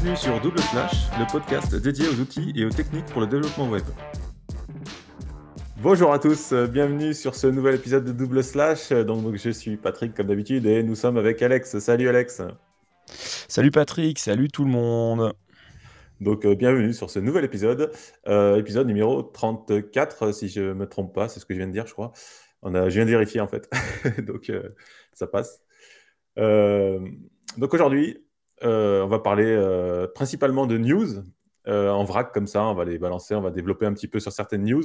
Bienvenue sur Double Slash, le podcast dédié aux outils et aux techniques pour le développement web. Bonjour à tous, euh, bienvenue sur ce nouvel épisode de Double Slash. Donc, je suis Patrick comme d'habitude et nous sommes avec Alex. Salut Alex. Salut Patrick, salut tout le monde. Donc, euh, bienvenue sur ce nouvel épisode, euh, épisode numéro 34, si je ne me trompe pas, c'est ce que je viens de dire, je crois. On a, je viens de vérifier en fait, donc ça passe. donc aujourd'hui, on va parler principalement de news en vrac comme ça, on va les balancer, on va développer un petit peu sur certaines news.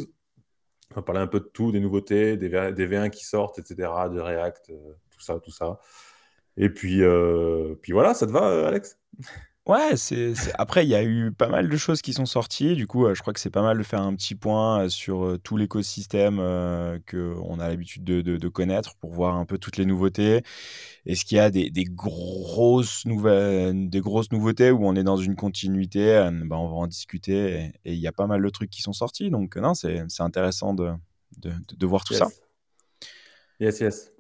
On va parler un peu de tout, des nouveautés, des, v 1 qui sortent, etc., de React, tout ça, tout ça. Et puis, puis voilà, ça te va, Alex? Ouais, c'est, après, il y a eu pas mal de choses qui sont sorties. Du coup, je crois que c'est pas mal de faire un petit point sur tout l'écosystème qu'on a l'habitude de, connaître pour voir un peu toutes les nouveautés. Est-ce qu'il y a des, grosses nouvelles, des grosses nouveautés où on est dans une continuité ben, On va en discuter. Et il y a pas mal de trucs qui sont sortis. Donc, non, c'est, intéressant de, de, voir tout ça. Yes, yes.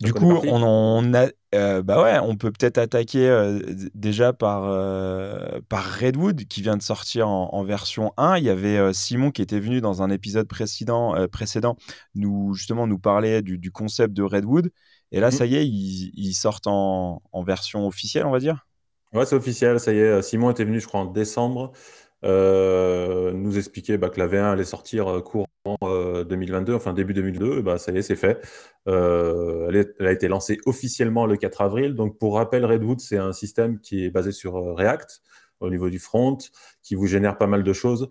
Du coup, on, a, euh, bah ouais, on peut peut-être attaquer euh, déjà par, euh, par Redwood qui vient de sortir en, version 1. Il y avait Simon qui était venu dans un épisode précédent, précédent nous justement nous parler du, concept de Redwood. Et là, mmh. ça y est, ils, sortent en, en, version officielle, on va dire? Ouais, c'est officiel, ça y est. Simon était venu, je crois, en décembre. Euh, nous expliquer bah, que la V1 allait sortir euh, courant 2022, euh, enfin début 2002, bah, ça y est, c'est fait. elle, a été lancée officiellement le 4 avril. Donc pour rappel, Redwood, c'est un système qui est basé sur React au niveau du front, qui vous génère pas mal de choses.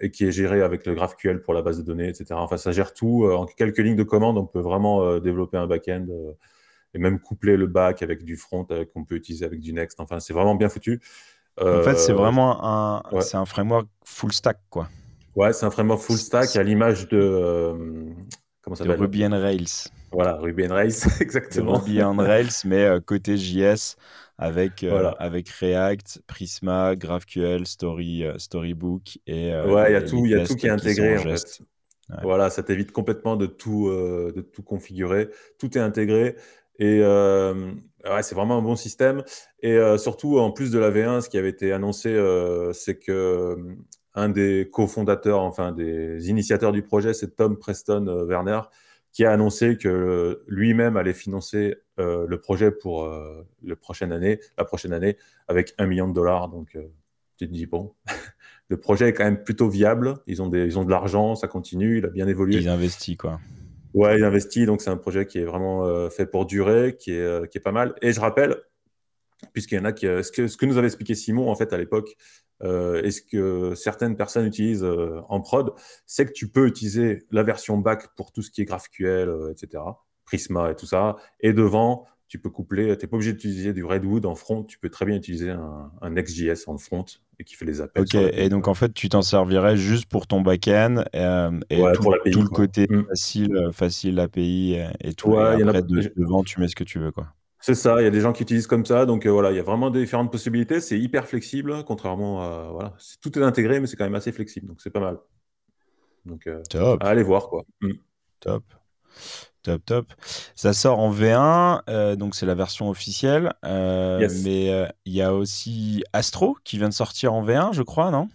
et qui est géré avec le GraphQL pour la base de données, etc. Enfin, ça gère tout. en quelques lignes de commande, on peut vraiment développer un back-end et même coupler le back avec du front qu'on peut utiliser avec du Next. Enfin, c'est vraiment bien foutu. En fait, c'est euh, vraiment un, c'est un framework full stack, quoi. Ouais, c'est un framework full stack à l'image de. Euh, comment ça s'appelle Ruby on Rails. Voilà, Ruby on Rails, exactement. Ruby on Rails, mais euh, côté JS avec, avec React, Prisma, GraphQL, Story, Storybook et. ouais, il y a tout, y a tout qui est intégré en fait. Voilà, ça t'évite complètement de tout, de tout configurer. Tout est intégré. Et euh, c'est vraiment un bon système. Et euh, surtout, en plus de la V1, ce qui avait été annoncé, euh, c'est que un des cofondateurs, enfin des initiateurs du projet, c'est Tom Preston Werner, qui a annoncé que lui-même allait financer le projet pour la prochaine année, la prochaine année, avec un million de dollars. Donc, tu te dis bon, le projet est quand même plutôt viable. Ils ont des, ils ont de l'argent, ça continue, il a bien évolué. Ils investissent quoi. Ouais, il investit, donc c'est un projet qui est vraiment euh, fait pour durer, qui est, euh, qui est pas mal. Et je rappelle, puisqu'il y en a qui. Euh, ce, que, ce que nous avait expliqué Simon, en fait, à l'époque, et ce que certaines personnes utilisent en prod, c'est que tu peux utiliser la version back pour tout ce qui est GraphQL, etc., Prisma et tout ça. Et devant, tu peux coupler, tu n'es pas obligé d'utiliser du Redwood en front, tu peux très bien utiliser un, un Next.js en front et qui fait les appels. Ok, et donc en fait, tu t'en servirais juste pour ton back-end euh, et tout, le côté mm. facile, euh, facile API et tout. et après, devant, tu mets ce que tu veux. quoi. C'est ça, il y a des gens qui utilisent comme ça, donc euh, voilà, il y a vraiment différentes possibilités. C'est hyper flexible, contrairement à. Voilà, tout est intégré, mais c'est quand même assez flexible, donc c'est pas mal. Donc, Top. allez voir, quoi. Mm. Top. Top, top. Ça sort en V1, euh, donc c'est la version officielle. Euh, mais euh, il y a aussi Astro qui vient de sortir en V1, je crois, non?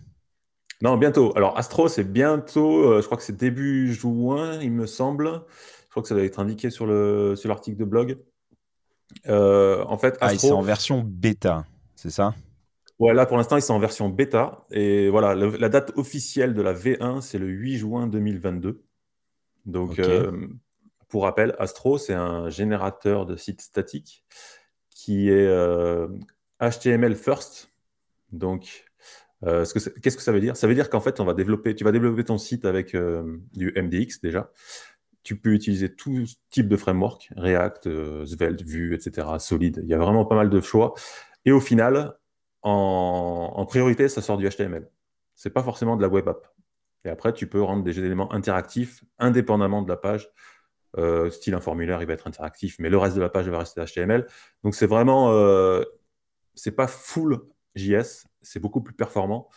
Non, bientôt. Alors Astro, c'est bientôt, je crois que c'est début juin, il me semble. Je crois que ça doit être indiqué sur l'article sur de blog. en fait, ah, Astro... Ah, c'est en version bêta, c'est ça? Ouais, là pour l'instant, ils sont en version bêta. Et voilà, la date officielle de la V1, c'est le 8 juin 2022. Donc, pour rappel, Astro, c'est un générateur de sites statiques qui est HTML euh, first. Donc, euh, qu'est-ce que ça veut dire? Ça veut dire qu'en fait, on va développer, tu vas développer ton site avec euh, du MDX déjà. Tu peux utiliser tout type de framework, React, Svelte, Vue, etc., Solid. Il y a vraiment pas mal de choix. Et au final, en, en priorité, ça sort du HTML. C'est pas forcément de la web app. Et après, tu peux rendre des éléments interactifs indépendamment de la page euh, style un formulaire, il va être interactif, mais le reste de la page va rester HTML. Donc c'est vraiment, euh, c'est pas full JS, c'est beaucoup plus performant.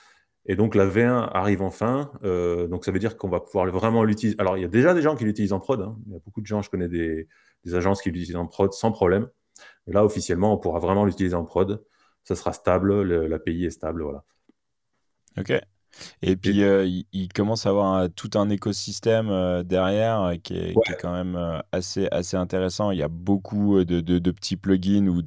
Et donc la V1 arrive enfin, euh, donc ça veut dire qu'on va pouvoir vraiment l'utiliser. Alors il y a déjà des gens qui l'utilisent en prod, hein. il y a beaucoup de gens, je connais des, agences qui l'utilisent en prod sans problème. Là officiellement, on pourra vraiment l'utiliser en prod. ça sera stable, l'API est stable, voilà. Ok. Et puis, euh, il, commence à avoir tout un écosystème euh, derrière euh, qui, est, quand même assez, assez intéressant. Il y a beaucoup de, de, petits plugins ou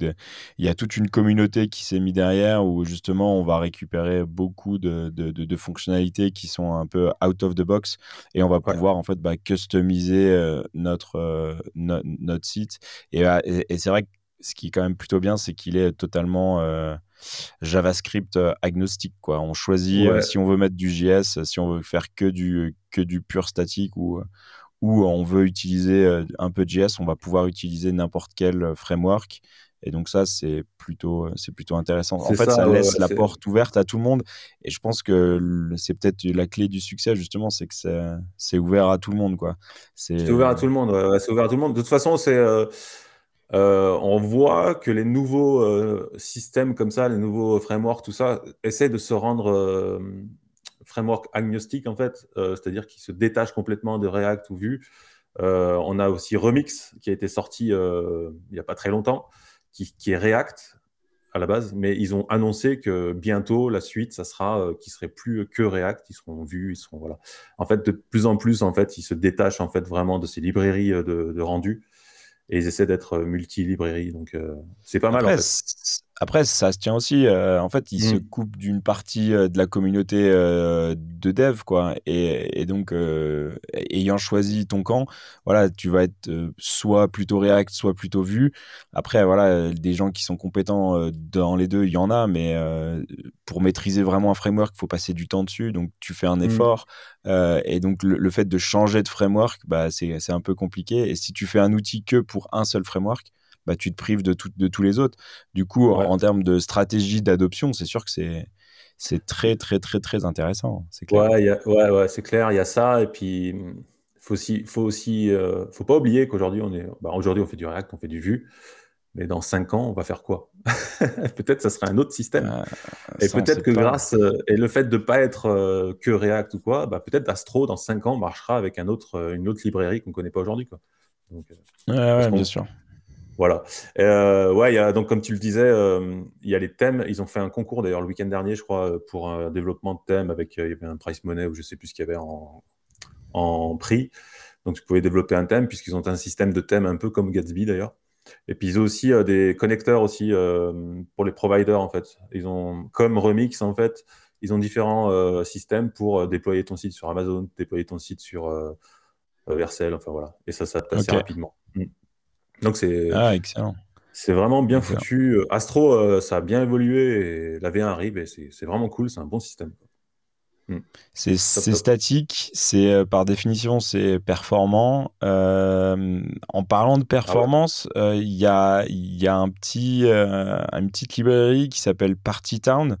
il y a toute une communauté qui s'est mis derrière où justement on va récupérer beaucoup de, de, fonctionnalités qui sont un peu out of the box et on va pouvoir en fait bah, customiser notre, notre site. Et, et c'est vrai que ce qui est quand même plutôt bien, c'est qu'il est totalement JavaScript euh, agnostique. Quoi. On choisit euh, si on veut mettre du JS, si on veut faire que du, que du pur statique ou, ou on veut utiliser euh, un peu de JS, on va pouvoir utiliser n'importe quel framework. Et donc ça, c'est plutôt, c'est plutôt intéressant. En fait, ça, laisse la porte ouverte à tout le monde. Et je pense que c'est peut-être la clé du succès, justement, c'est que c'est ouvert à tout le monde. C'est ouvert à tout le monde. c'est ouvert à tout le monde. De toute façon, c'est euh, on voit que les nouveaux euh, systèmes comme ça, les nouveaux frameworks, tout ça, essaient de se rendre euh, framework agnostique en fait, c'est-à-dire qu'ils se détachent complètement de React ou Vue. on a aussi Remix qui a été sorti il n'y a pas très longtemps, qui, est React à la base, mais ils ont annoncé que bientôt la suite, ça sera qui serait plus que React, ils seront vus, ils seront voilà. En fait, de plus en plus, en fait, ils se détachent en fait vraiment de ces librairies de, de rendu et ils essaient d'être multi-librairies. Donc, c'est pas mal. Après, ça se tient aussi. Euh, en fait, il se mmh. coupe d'une partie euh, de la communauté euh, de dev, quoi. Et, donc, ayant choisi ton camp, voilà, tu vas être soit plutôt React, soit plutôt Vue. Après, voilà, des gens qui sont compétents dans les deux, il y en a, mais pour maîtriser vraiment un framework, il faut passer du temps dessus. Donc, tu fais un mmh. effort. et donc, le, fait de changer de framework, bah, c'est un peu compliqué. Et si tu fais un outil que pour un seul framework, bah, tu te prives de, de tous les autres. Du coup, en, termes de stratégie d'adoption, c'est sûr que c'est c'est très très très très intéressant. C'est clair. Ouais, ouais, ouais c'est clair. Il y a ça et puis faut aussi faut aussi euh, faut pas oublier qu'aujourd'hui on est bah, aujourd'hui on fait du React, on fait du Vue. Mais dans cinq ans, on va faire quoi? Peut-être ça serait un autre système. Ah, et peut-être que grâce euh, et le fait de pas être euh, que React ou quoi, bah, peut-être Astro dans cinq ans marchera avec un autre, une autre librairie qu'on connaît pas aujourd'hui. Quoi. Donc, ouais, bien sûr. Voilà. Euh, ouais, y a, donc comme tu le disais, euh, il y a les thèmes. Ils ont fait un concours d'ailleurs le week-end dernier, je crois, pour un développement de thèmes avec euh, il y avait un price money ou je sais plus ce qu'il y avait en, en prix. Donc tu pouvais développer un thème puisqu'ils ont un système de thèmes un peu comme Gatsby d'ailleurs. Et puis ils ont aussi euh, des connecteurs aussi pour les providers en fait. Ils ont comme Remix en fait, ils ont différents systèmes pour déployer ton site sur Amazon, déployer ton site sur Vercel, enfin voilà. Et ça s'adapte assez rapidement. Mm. Donc c'est ah, excellent. C'est vraiment bien foutu. Astro, euh, ça a bien évolué et la V1 arrive et c'est vraiment cool. C'est un bon système. Hmm. C'est statique, c'est euh, par définition c'est performant. Euh, en parlant de ah performance, il y, a, y a un petit, une petite librairie qui s'appelle Party Town.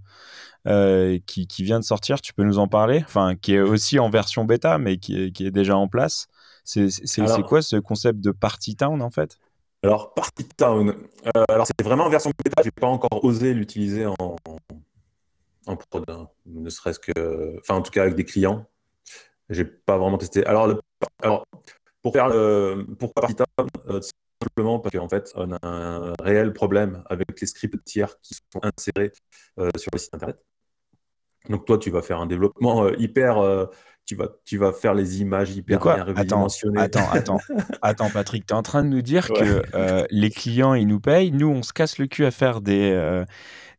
qui, qui, vient de sortir, tu peux nous en parler? Enfin, qui est aussi en version bêta, mais qui qui est déjà en place. C'est quoi ce concept de Party Town en fait? Alors, Party Town, euh, alors c'est vraiment en version bêta, j'ai pas encore osé l'utiliser en, en prod, hein. ne serait-ce que, enfin en tout cas avec des clients. J'ai pas vraiment testé. Alors, pour faire le, pourquoi Party Town euh, Simplement parce qu'en fait, on a un réel problème avec les scripts tiers qui sont insérés euh, sur le site internet. Donc toi, tu vas faire un développement hyper tu vas, tu vas faire les images hyper bien redimensionnées. Attends, attends, attends, Patrick, tu es en train de nous dire que euh, les clients, ils nous payent, nous, on se casse le cul à faire des, euh,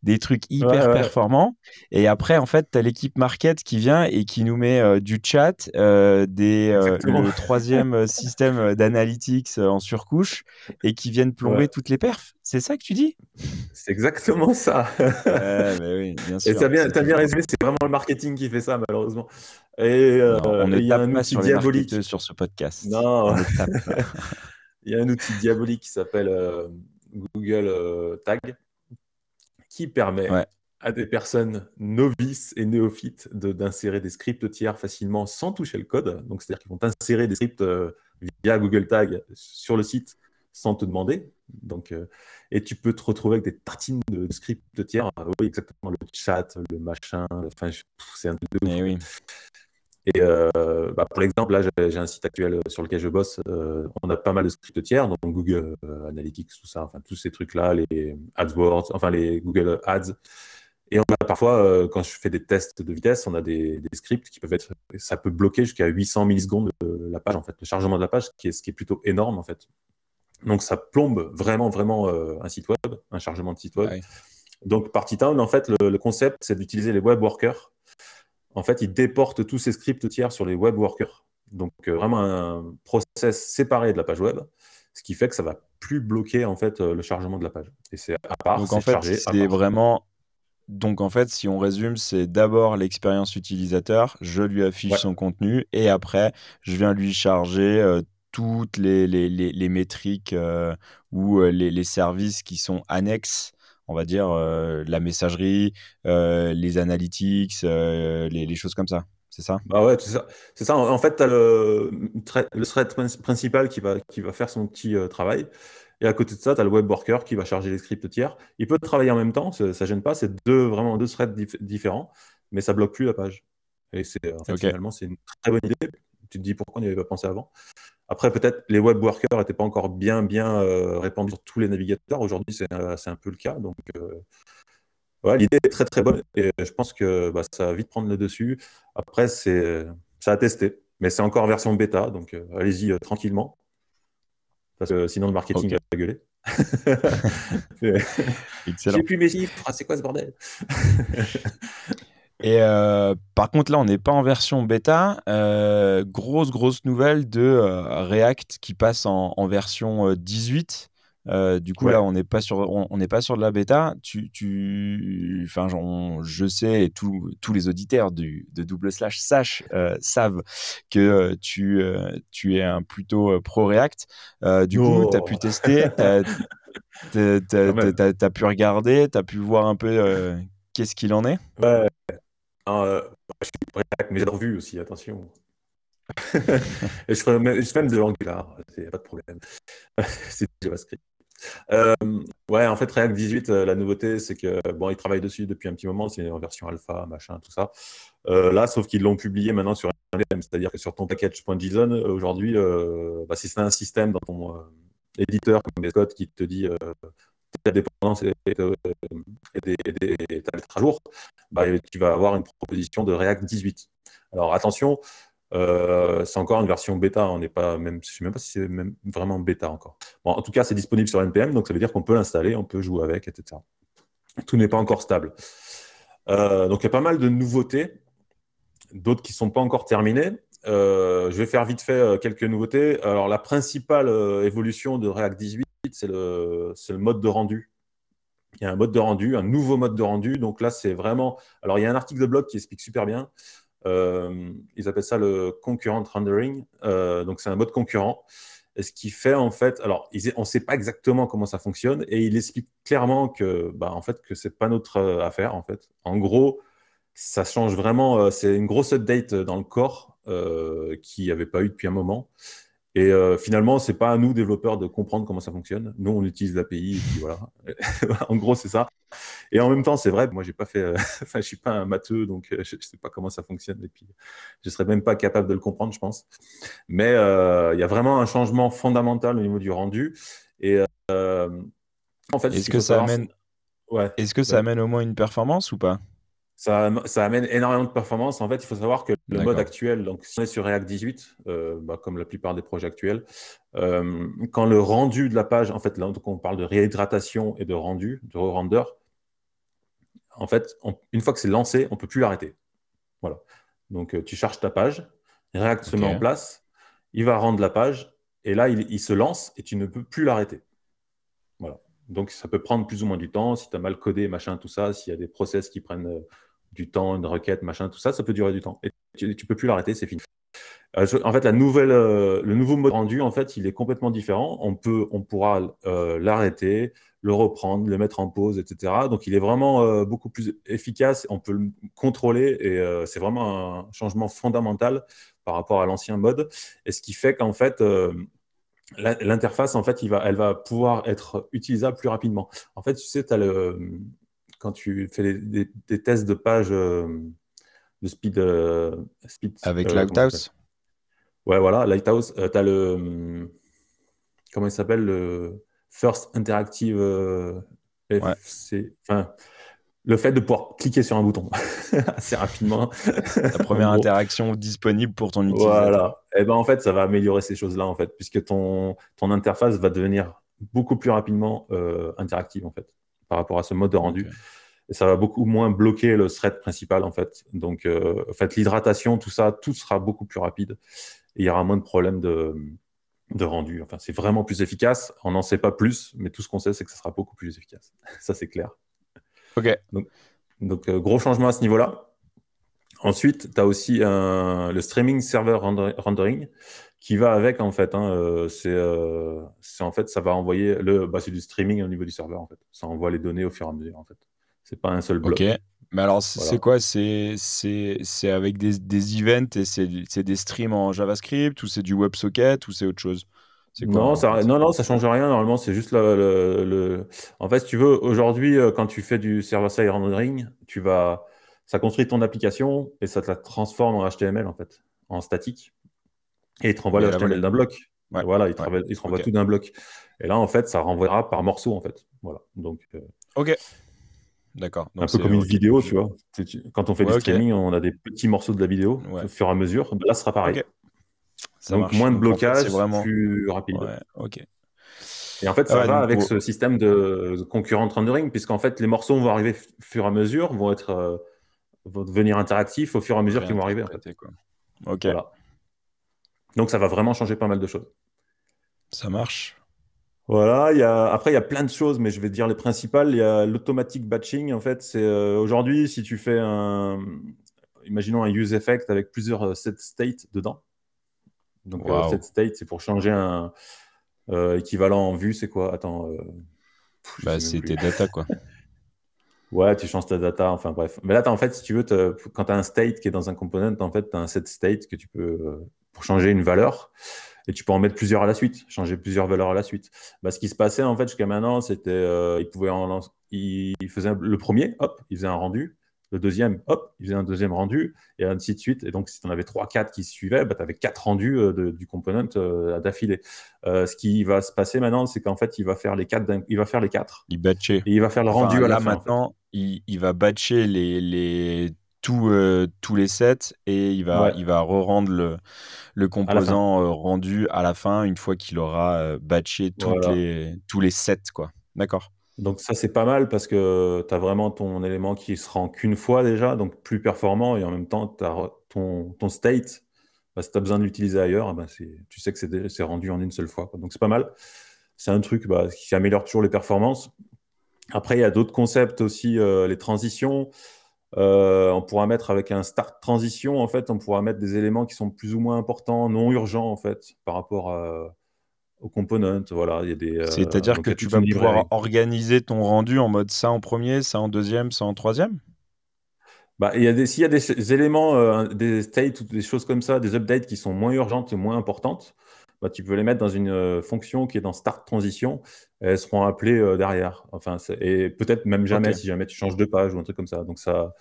des trucs hyper performants. Et après, en fait, tu as l'équipe market qui vient et qui nous met euh, du chat, euh, des, euh, le troisième système d'analytics en surcouche et qui viennent plomber toutes les perfs. C'est ça que tu dis? C'est exactement ça. oui, bien sûr. Et tu as bien, bien résumé, c'est vraiment le marketing qui fait ça, malheureusement. Et on il y a un outil diabolique sur ce podcast. Non, il y a un outil diabolique qui s'appelle Google Tag qui permet à des personnes novices et néophytes d'insérer des scripts tiers facilement sans toucher le code. Donc, c'est-à-dire qu'ils vont insérer des scripts euh, via Google Tag sur le site sans te demander. Donc, euh, et tu peux te retrouver avec des tartines de, scripts tiers. oui, exactement, le chat, le machin. Enfin, c'est un truc de. Eh oui. Et bah, pour l'exemple, là, j'ai un site actuel sur lequel je bosse. on a pas mal de scripts tiers, donc Google Analytics, tout ça, enfin tous ces trucs-là, les AdWords, enfin les Google Ads. Et on a parfois, quand je fais des tests de vitesse, on a des, scripts qui peuvent être, ça peut bloquer jusqu'à 800 millisecondes la page, en fait, le chargement de la page, qui est, ce qui est plutôt énorme, en fait. Donc ça plombe vraiment, vraiment un site web, un chargement de site web. Donc par en fait, le, le concept, c'est d'utiliser les web workers en fait, il déporte tous ces scripts tiers sur les web workers. Donc, euh, vraiment un process séparé de la page web, ce qui fait que ça va plus bloquer en fait euh, le chargement de la page. Et c'est à part, Donc en fait, c'est vraiment donc en fait, si on résume, c'est d'abord l'expérience utilisateur, je lui affiche son contenu et après, je viens lui charger euh, toutes les, les, les, métriques ou les, services qui sont annexes on va dire, euh, la messagerie, euh, les analytics, euh, les, choses comme ça. C'est ça? Bah ouais, c'est ça. En fait, tu as le, le, thread principal qui va, qui va faire son petit travail. Et à côté de ça, tu as le web worker qui va charger les scripts tiers. Il peut travailler en même temps, ça, ne gêne pas. C'est deux, vraiment deux threads différents, mais ça bloque plus la page. Et c'est finalement, c'est une très bonne idée. Tu te dis pourquoi on n'y avait pas pensé avant. Après, peut-être les web workers n'étaient pas encore bien, bien euh, répandus sur tous les navigateurs. Aujourd'hui, c'est un peu le cas. Donc, euh, l'idée est très, très bonne. Et je pense que bah, ça va vite prendre le dessus. Après, c'est ça a testé. Mais c'est encore en version bêta. Donc, euh, allez-y tranquillement. Parce que sinon, le marketing va gueuler. J'ai plus mes chiffres. Ah, c'est quoi ce bordel? et euh, par contre, là, on n'est pas en version bêta. Euh, grosse, grosse nouvelle de euh, React qui passe en, version 18. du coup, là, on n'est pas sur, on, n'est pas sur de la bêta. Tu, tu, enfin, je sais et tous les auditeurs du, de double slash savent que tu, tu es un plutôt pro React. du coup, tu as pu tester, tu as, pu regarder, tu as pu voir un peu qu'est-ce qu'il en est. Euh, je suis prêt mais j'ai revu aussi, attention. je ferai même, de l'Angular, c'est pas de problème. c'est JavaScript. Euh, ouais, en fait, React 18, euh, la nouveauté, c'est que bon, ils travaillent dessus depuis un petit moment, c'est en version alpha, machin, tout ça. là, sauf qu'ils l'ont publié maintenant sur NPM, c'est-à-dire que sur ton package.json, aujourd'hui, bah, si c'est un système dans ton éditeur comme Scott qui te dit ta dépendance est, à jour, bah, tu vas avoir une proposition de React 18. Alors attention, euh, c'est encore une version bêta, on n'est pas même, je ne sais même pas si c'est même vraiment bêta encore. Bon, en tout cas, c'est disponible sur NPM, donc ça veut dire qu'on peut l'installer, on peut jouer avec, etc. Tout n'est pas encore stable. Euh, donc il y a pas mal de nouveautés, d'autres qui ne sont pas encore terminées. Euh, je vais faire vite fait quelques nouveautés. Alors la principale évolution de React 18, c'est le, le, mode de rendu. Il y a un mode de rendu, un nouveau mode de rendu. Donc là, c'est vraiment. Alors, il y a un article de blog qui explique super bien. Euh, ils appellent ça le concurrent rendering. Euh, donc, c'est un mode concurrent. Ce qui fait en fait, alors on ne sait pas exactement comment ça fonctionne et il explique clairement que, bah, en fait, que c'est pas notre euh, affaire en fait. En gros, ça change vraiment. c'est une grosse update dans le corps qui n'y avait pas eu depuis un moment. Et euh, finalement, c'est pas à nous, développeurs, de comprendre comment ça fonctionne. Nous, on utilise l'API, voilà. en gros, c'est ça. Et en même temps, c'est vrai, moi, j'ai pas fait, euh, enfin, je suis pas un matheux, donc euh, je, ne sais pas comment ça fonctionne. Et puis, je serais même pas capable de le comprendre, je pense. Mais il y a vraiment un changement fondamental au niveau du rendu. Et en fait, est-ce que ça amène, ouais. est-ce que ça amène au moins une performance ou pas? Ça, amène énormément de performance. En fait, il faut savoir que le mode actuel, donc si on est sur React 18, euh, bah, comme la plupart des projets actuels, euh, quand le rendu de la page, en fait, là, donc on parle de réhydratation et de rendu, de re-render, en fait, une fois que c'est lancé, on ne peut plus l'arrêter. Voilà. Donc, euh, tu charges ta page, React se met en place, il va rendre la page, et là, il, il se lance et tu ne peux plus l'arrêter. Donc, ça peut prendre plus ou moins du temps. Si tu as mal codé, machin, tout ça, s'il y a des process qui prennent du temps, une requête, machin, tout ça, ça peut durer du temps. Et tu, ne peux plus l'arrêter, c'est fini. Euh, en fait, la nouvelle, euh, le nouveau mode rendu, en fait, il est complètement différent. On, peut, on pourra euh, l'arrêter, le reprendre, le mettre en pause, etc. Donc, il est vraiment beaucoup plus efficace. On peut le contrôler et c'est vraiment un changement fondamental par rapport à l'ancien mode. Et ce qui fait qu'en fait, l'interface, en fait, il va, elle va pouvoir être utilisable plus rapidement. En fait, tu sais, as le quand tu fais des, tests de page, euh, de speed, speed Avec Lighthouse Ouais, voilà, Lighthouse. tu as le. Comment il s'appelle? Le First Interactive FC. Enfin, le fait de pouvoir cliquer sur un bouton assez rapidement. La première interaction disponible pour ton utilisateur. Voilà. Et eh ben en fait, ça va améliorer ces choses-là en fait, puisque ton, ton interface va devenir beaucoup plus rapidement euh, interactive en fait, par rapport à ce mode de rendu. Et ça va beaucoup moins bloquer le thread principal en fait. Donc, euh, en fait, l'hydratation, tout ça, tout sera beaucoup plus rapide. Et il y aura moins de problèmes de, de rendu. Enfin, c'est vraiment plus efficace. On n'en sait pas plus, mais tout ce qu'on sait, c'est que ça sera beaucoup plus efficace. ça, c'est clair. Ok. Donc, euh, gros changement à ce niveau-là. Ensuite, tu as aussi le streaming server rendering qui va avec en fait. Hein, euh, euh, c'est en fait ça va envoyer le bah, c'est du streaming au niveau du serveur en fait. Ça envoie les données au fur et à mesure en fait. C'est pas un seul bloc. Ok. Mais alors c'est quoi? C'est c'est avec des, des events et c'est des streams en JavaScript ou c'est du WebSocket ou c'est autre chose? Non, ça, non, non, ça change rien. Normalement, c'est juste le, En fait, si tu veux, aujourd'hui, euh, quand tu fais du server-side rendering, tu vas, ça construit ton application et ça te la transforme en HTML en fait, en statique, et il te renvoie le HTML d'un bloc. Voilà, il te, renvoie tout d'un bloc. Et là, en fait, ça renvoiera par morceau en fait. Voilà. Donc. Euh, ok. D'accord. Un peu comme une vidéo, tu vois. Quand on fait du streaming, on a des petits morceaux de la vidéo au fur et à mesure. Là, ce sera pareil. Donc moins de blocage, vraiment... plus rapide. ok. Et en fait, ça va avec ce système de concurrent rendering, puisqu'en fait, les morceaux vont arriver au fur et à mesure, vont être euh, vont devenir interactifs au fur et à mesure qu'ils vont arriver. Ok. Donc ça va vraiment changer pas mal de choses. Ça marche. Voilà, il y a... après il y a plein de choses, mais je vais dire les principales. Il y a l'automatic batching. En fait, c'est euh, aujourd'hui si tu fais un, imaginons un use effect avec plusieurs euh, set states dedans. Donc, euh, set state, c'est pour changer un euh, équivalent en vue, c'est quoi? Attends. Euh, bah, c'est tes data, quoi. ouais, tu changes ta data, enfin bref. Mais là, as, en fait, si tu veux, quand tu as un state qui est dans un component, en fait, tu as un set state que tu peux, pour changer une valeur, et tu peux en mettre plusieurs à la suite, changer plusieurs valeurs à la suite. Bah, ce qui se passait, en fait, jusqu'à maintenant, c'était, il pouvait en, il faisait le premier, hop, il faisait un rendu, le deuxième, hop, il faisait un deuxième rendu, et ainsi de suite. Et donc, si tu en avais trois, quatre qui suivaient, bah, tu avais quatre rendus euh, du component euh, d'affilée. Euh, ce qui va se passer maintenant, c'est qu'en fait, il va faire les quatre. Il va faire les quatre. Il batcher. Et il va faire le rendu à la fin. Maintenant, il, va batcher les, les tous, tous les sets et il va, il va re-rendre le, le composant rendu à la fin une fois qu'il aura batché les, tous les sets. Quoi. D'accord. Donc ça, c'est pas mal parce que tu as vraiment ton élément qui se rend qu'une fois déjà, donc plus performant, et en même temps, as ton, state, bah, si tu as besoin de l'utiliser ailleurs, bah, tu sais que c'est rendu en une seule fois. Donc c'est pas mal. C'est un truc bah, qui améliore toujours les performances. Après, il y a d'autres concepts aussi, euh, les transitions. Euh, on pourra mettre avec un start transition, en fait, on pourra mettre des éléments qui sont plus ou moins importants, non urgents, en fait, par rapport à aux components. Voilà, il y a des. Euh, C'est-à-dire que tu vas pouvoir organiser ton rendu en mode ça en premier, ça en deuxième, ça en troisième? Bah, il y a des, s'il y a des éléments, euh, des states ou des choses comme ça, des updates qui sont moins urgentes et moins importantes, bah, tu peux les mettre dans une euh, fonction qui est dans Start Transition et elles seront appelées derrière. Enfin, et peut-être même jamais si jamais tu changes de page ou un truc comme ça. Donc ça,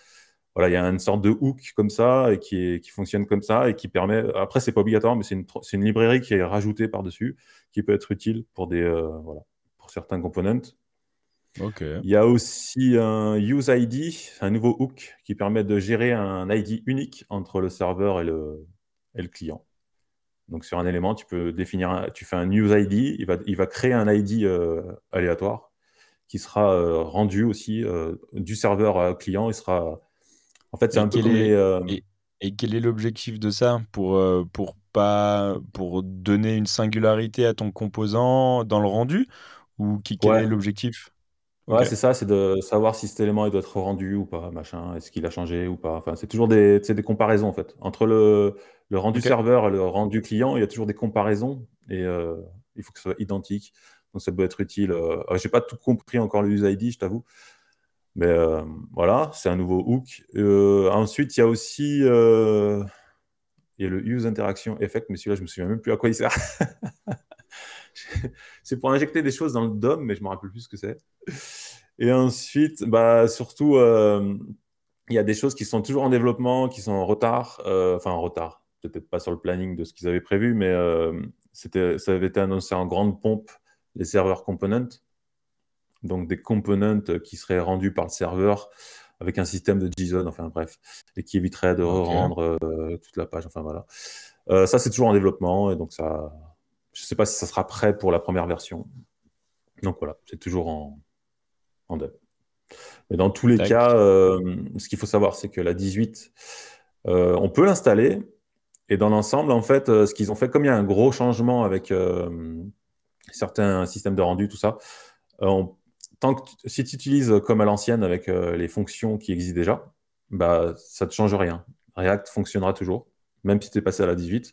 voilà, il y a une sorte de hook comme ça et qui, qui fonctionne comme ça et qui permet. Après, c'est pas obligatoire, mais c'est une, une, librairie qui est rajoutée par-dessus, qui peut être utile pour, des, euh, voilà, pour certains components. Il y a aussi un use ID, un nouveau hook qui permet de gérer un ID unique entre le serveur et le, et le client. Donc sur un élément, tu peux définir, tu fais un use ID, il va, il va créer un ID euh, aléatoire qui sera euh, rendu aussi du serveur client. Il sera en fait, c'est un peu euh, et, quel est l'objectif de ça pour, pour, pas, pour donner une singularité à ton composant dans le rendu Ou qui, quel est l'objectif? Ouais, c'est ça, c'est de savoir si cet élément il doit être rendu ou pas, machin, est-ce qu'il a changé ou pas. Enfin, c'est toujours des, des comparaisons en fait. Entre le, le rendu serveur et le rendu client, il y a toujours des comparaisons et euh, il faut que ce soit identique. Donc ça peut être utile. Je J'ai pas tout compris encore le use ID, je t'avoue. Mais euh, voilà, c'est un nouveau hook. Euh, ensuite, il y a aussi euh, il y a le use interaction effect, mais celui-là, je me souviens même plus à quoi il sert. c'est pour injecter des choses dans le DOM, mais je me rappelle plus ce que c'est. Et ensuite, bah, surtout, il y a des choses qui sont toujours en développement, qui sont en retard, euh, enfin en retard, peut-être pas sur le planning de ce qu'ils avaient prévu, mais euh, ça avait été annoncé en grande pompe les serveurs components, donc des components qui seraient rendus par le serveur avec un système de JSON, enfin bref, et qui éviterait de rendre euh, toute la page, enfin voilà. ça c'est toujours en développement, et donc ça, je ne sais pas si ça sera prêt pour la première version. Donc voilà, c'est toujours en, en dev. Mais dans tous les cas, euh, ce qu'il faut savoir, c'est que la 18, euh, on peut l'installer. Et dans l'ensemble, en fait, euh, ce qu'ils ont fait, comme il y a un gros changement avec certains systèmes de rendu, tout ça, tant que si tu utilises comme à l'ancienne avec les fonctions qui existent déjà, bah, ça ne te change rien. React fonctionnera toujours, même si tu es passé à la 18.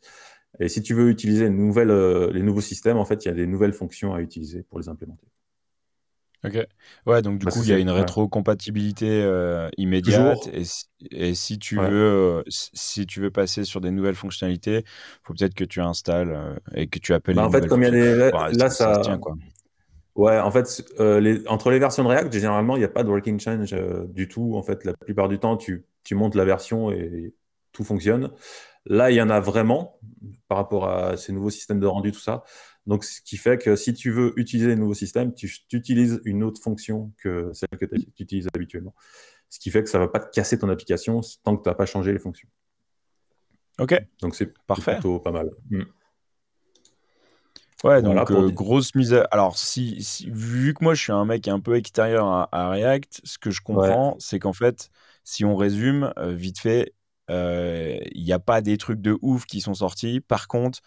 Et si tu veux utiliser une nouvelle, les nouveaux systèmes, en fait, il y a des nouvelles fonctions à utiliser pour les implémenter. Ok. Ouais, donc du bah, coup, il y a une rétrocompatibilité euh, immédiate. Et si, tu veux, euh, si tu veux passer sur des nouvelles fonctionnalités, il faut peut-être que tu installes euh, et que tu appelles. Bah, en fait, comme il y a des. là, ça. tient, quoi. Ouais, en fait, les... entre les versions de React, généralement, il n'y a pas de working change du tout. En fait, la plupart du temps, tu, tu montes la version et tout fonctionne. Là, il y en a vraiment par rapport à ces nouveaux systèmes de rendu, tout ça. Donc, ce qui fait que si tu veux utiliser les nouveaux systèmes, tu, utilises une autre fonction que celle que tu utilises habituellement. Ce qui fait que ça ne va pas te casser ton application tant que tu n'as pas changé les fonctions. Ok. Donc, c'est plutôt pas mal. Hmm. Ouais, donc euh, grosse mise Alors, si, vu que moi je suis un mec un peu extérieur à, React, ce que je comprends, c'est qu'en fait, si on résume euh, vite fait, euh, il n'y a pas des trucs de ouf qui sont sortis. Par contre,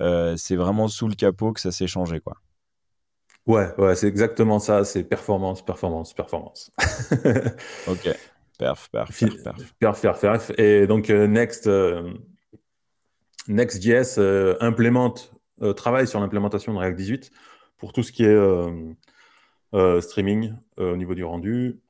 euh, c'est vraiment sous le capot que ça s'est changé, quoi. Ouais, ouais, c'est exactement ça. C'est performance, performance, performance. ok. Perf, perf, perf, perf. Perf, perf, perf. Et donc, euh, Next, euh, Next.js implémente, travaille sur l'implémentation de React 18 pour tout ce qui est streaming au niveau du rendu,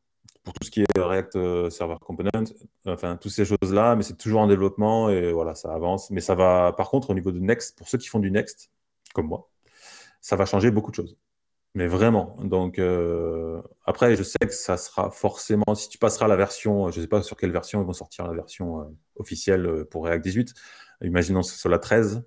pour tout ce qui est React euh, Server Component, enfin, toutes ces choses-là, mais c'est toujours en développement et voilà, ça avance. Mais ça va, par contre, au niveau de Next, pour ceux qui font du Next, comme moi, ça va changer beaucoup de choses. Mais vraiment. Donc, euh, après, je sais que ça sera forcément, si tu passeras la version, je ne sais pas sur quelle version ils vont sortir la version euh, officielle pour React 18, imaginons que ce soit la 13.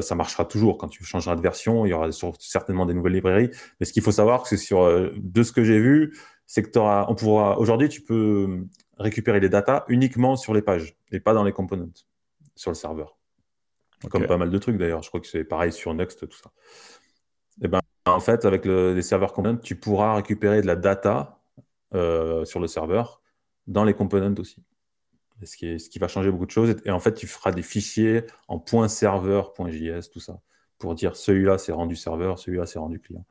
Ça marchera toujours quand tu changeras de version. Il y aura certainement des nouvelles librairies. Mais ce qu'il faut savoir, c'est sur de ce que j'ai vu, c'est que on pourra, aujourd'hui, tu peux récupérer les datas uniquement sur les pages et pas dans les components sur le serveur. Comme pas mal de trucs d'ailleurs. Je crois que c'est pareil sur Next, tout ça. Et eh ben, en fait, avec les serveurs components, tu pourras récupérer de la data euh, sur le serveur dans les components aussi. Ce qui, ce qui va changer beaucoup de choses. Et en fait, tu feras des fichiers en .serveur.js, tout ça, pour dire celui-là c'est rendu serveur, celui-là c'est rendu client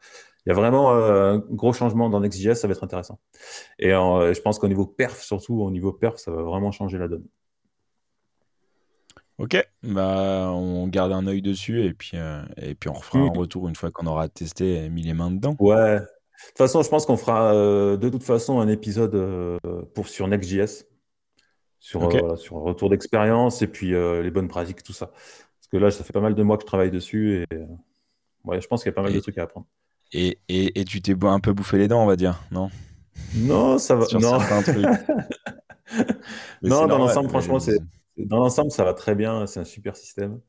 il y a vraiment euh, un gros changement dans Next.js, ça va être intéressant. Et euh, je pense qu'au niveau perf, surtout au niveau perf, ça va vraiment changer la donne. Ok, bah, on garde un œil dessus et puis, euh, et puis on refera un retour une fois qu'on aura testé et mis les mains dedans. Ouais, de toute façon, je pense qu'on fera de toute façon un épisode pour, sur Next.js, sur, sur un retour d'expérience et puis les bonnes pratiques, tout ça. Parce que là, ça fait pas mal de mois que je travaille dessus et ouais, je pense qu'il y a pas mal de trucs à apprendre. Et, et, et tu t'es un peu bouffé les dents, on va dire, non? Non, ça va. non, non dans l'ensemble, franchement, c'est dans l'ensemble, ça va très bien. C'est un super système.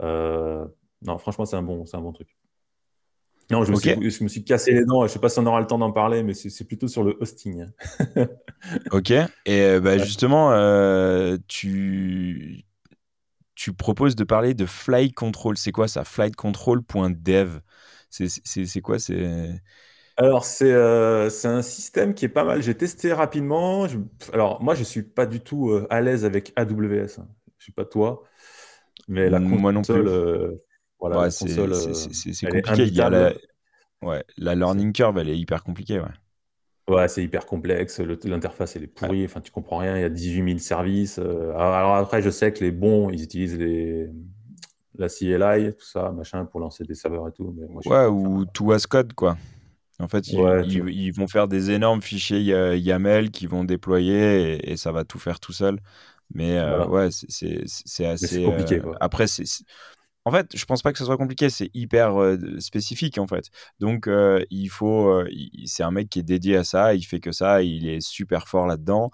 Euh, non, franchement, c'est un bon, c'est un bon truc. Non, je me, suis, je me, suis, cassé les dents. Je sais pas si on aura le temps d'en parler, mais c'est plutôt sur le hosting. ok. Et euh, bah, justement, euh, tu, tu proposes de parler de flight control. C'est quoi ça Flightcontrol.dev. C'est quoi? C'est alors, euh, c'est un système qui est pas mal. J'ai testé rapidement. alors, moi, je ne suis pas du tout euh, à l'aise avec AWS. Hein. Je ne suis pas toi. Mais la console, moi non plus. Euh, voilà, c'est compliqué. Il y a la... Ouais, la learning curve, elle est hyper compliquée. Ouais, ouais c'est hyper complexe. L'interface, elle est pourrie. Enfin, tu comprends rien. Il y a 18 000 services. alors, après, je sais que les bons, ils utilisent les, la CLI, tout ça, machin, pour lancer des serveurs et tout. Mais moi, ouais, ou tout as code, quoi. En fait, ils, vont faire des énormes fichiers YAML qui vont déployer et, ça va tout faire tout seul. Mais euh, ouais, c'est assez compliqué. Euh, après, en fait, je pense pas que ce soit compliqué, c'est hyper spécifique en fait. Donc il faut, c'est un mec qui est dédié à ça, il fait que ça, il est super fort là-dedans.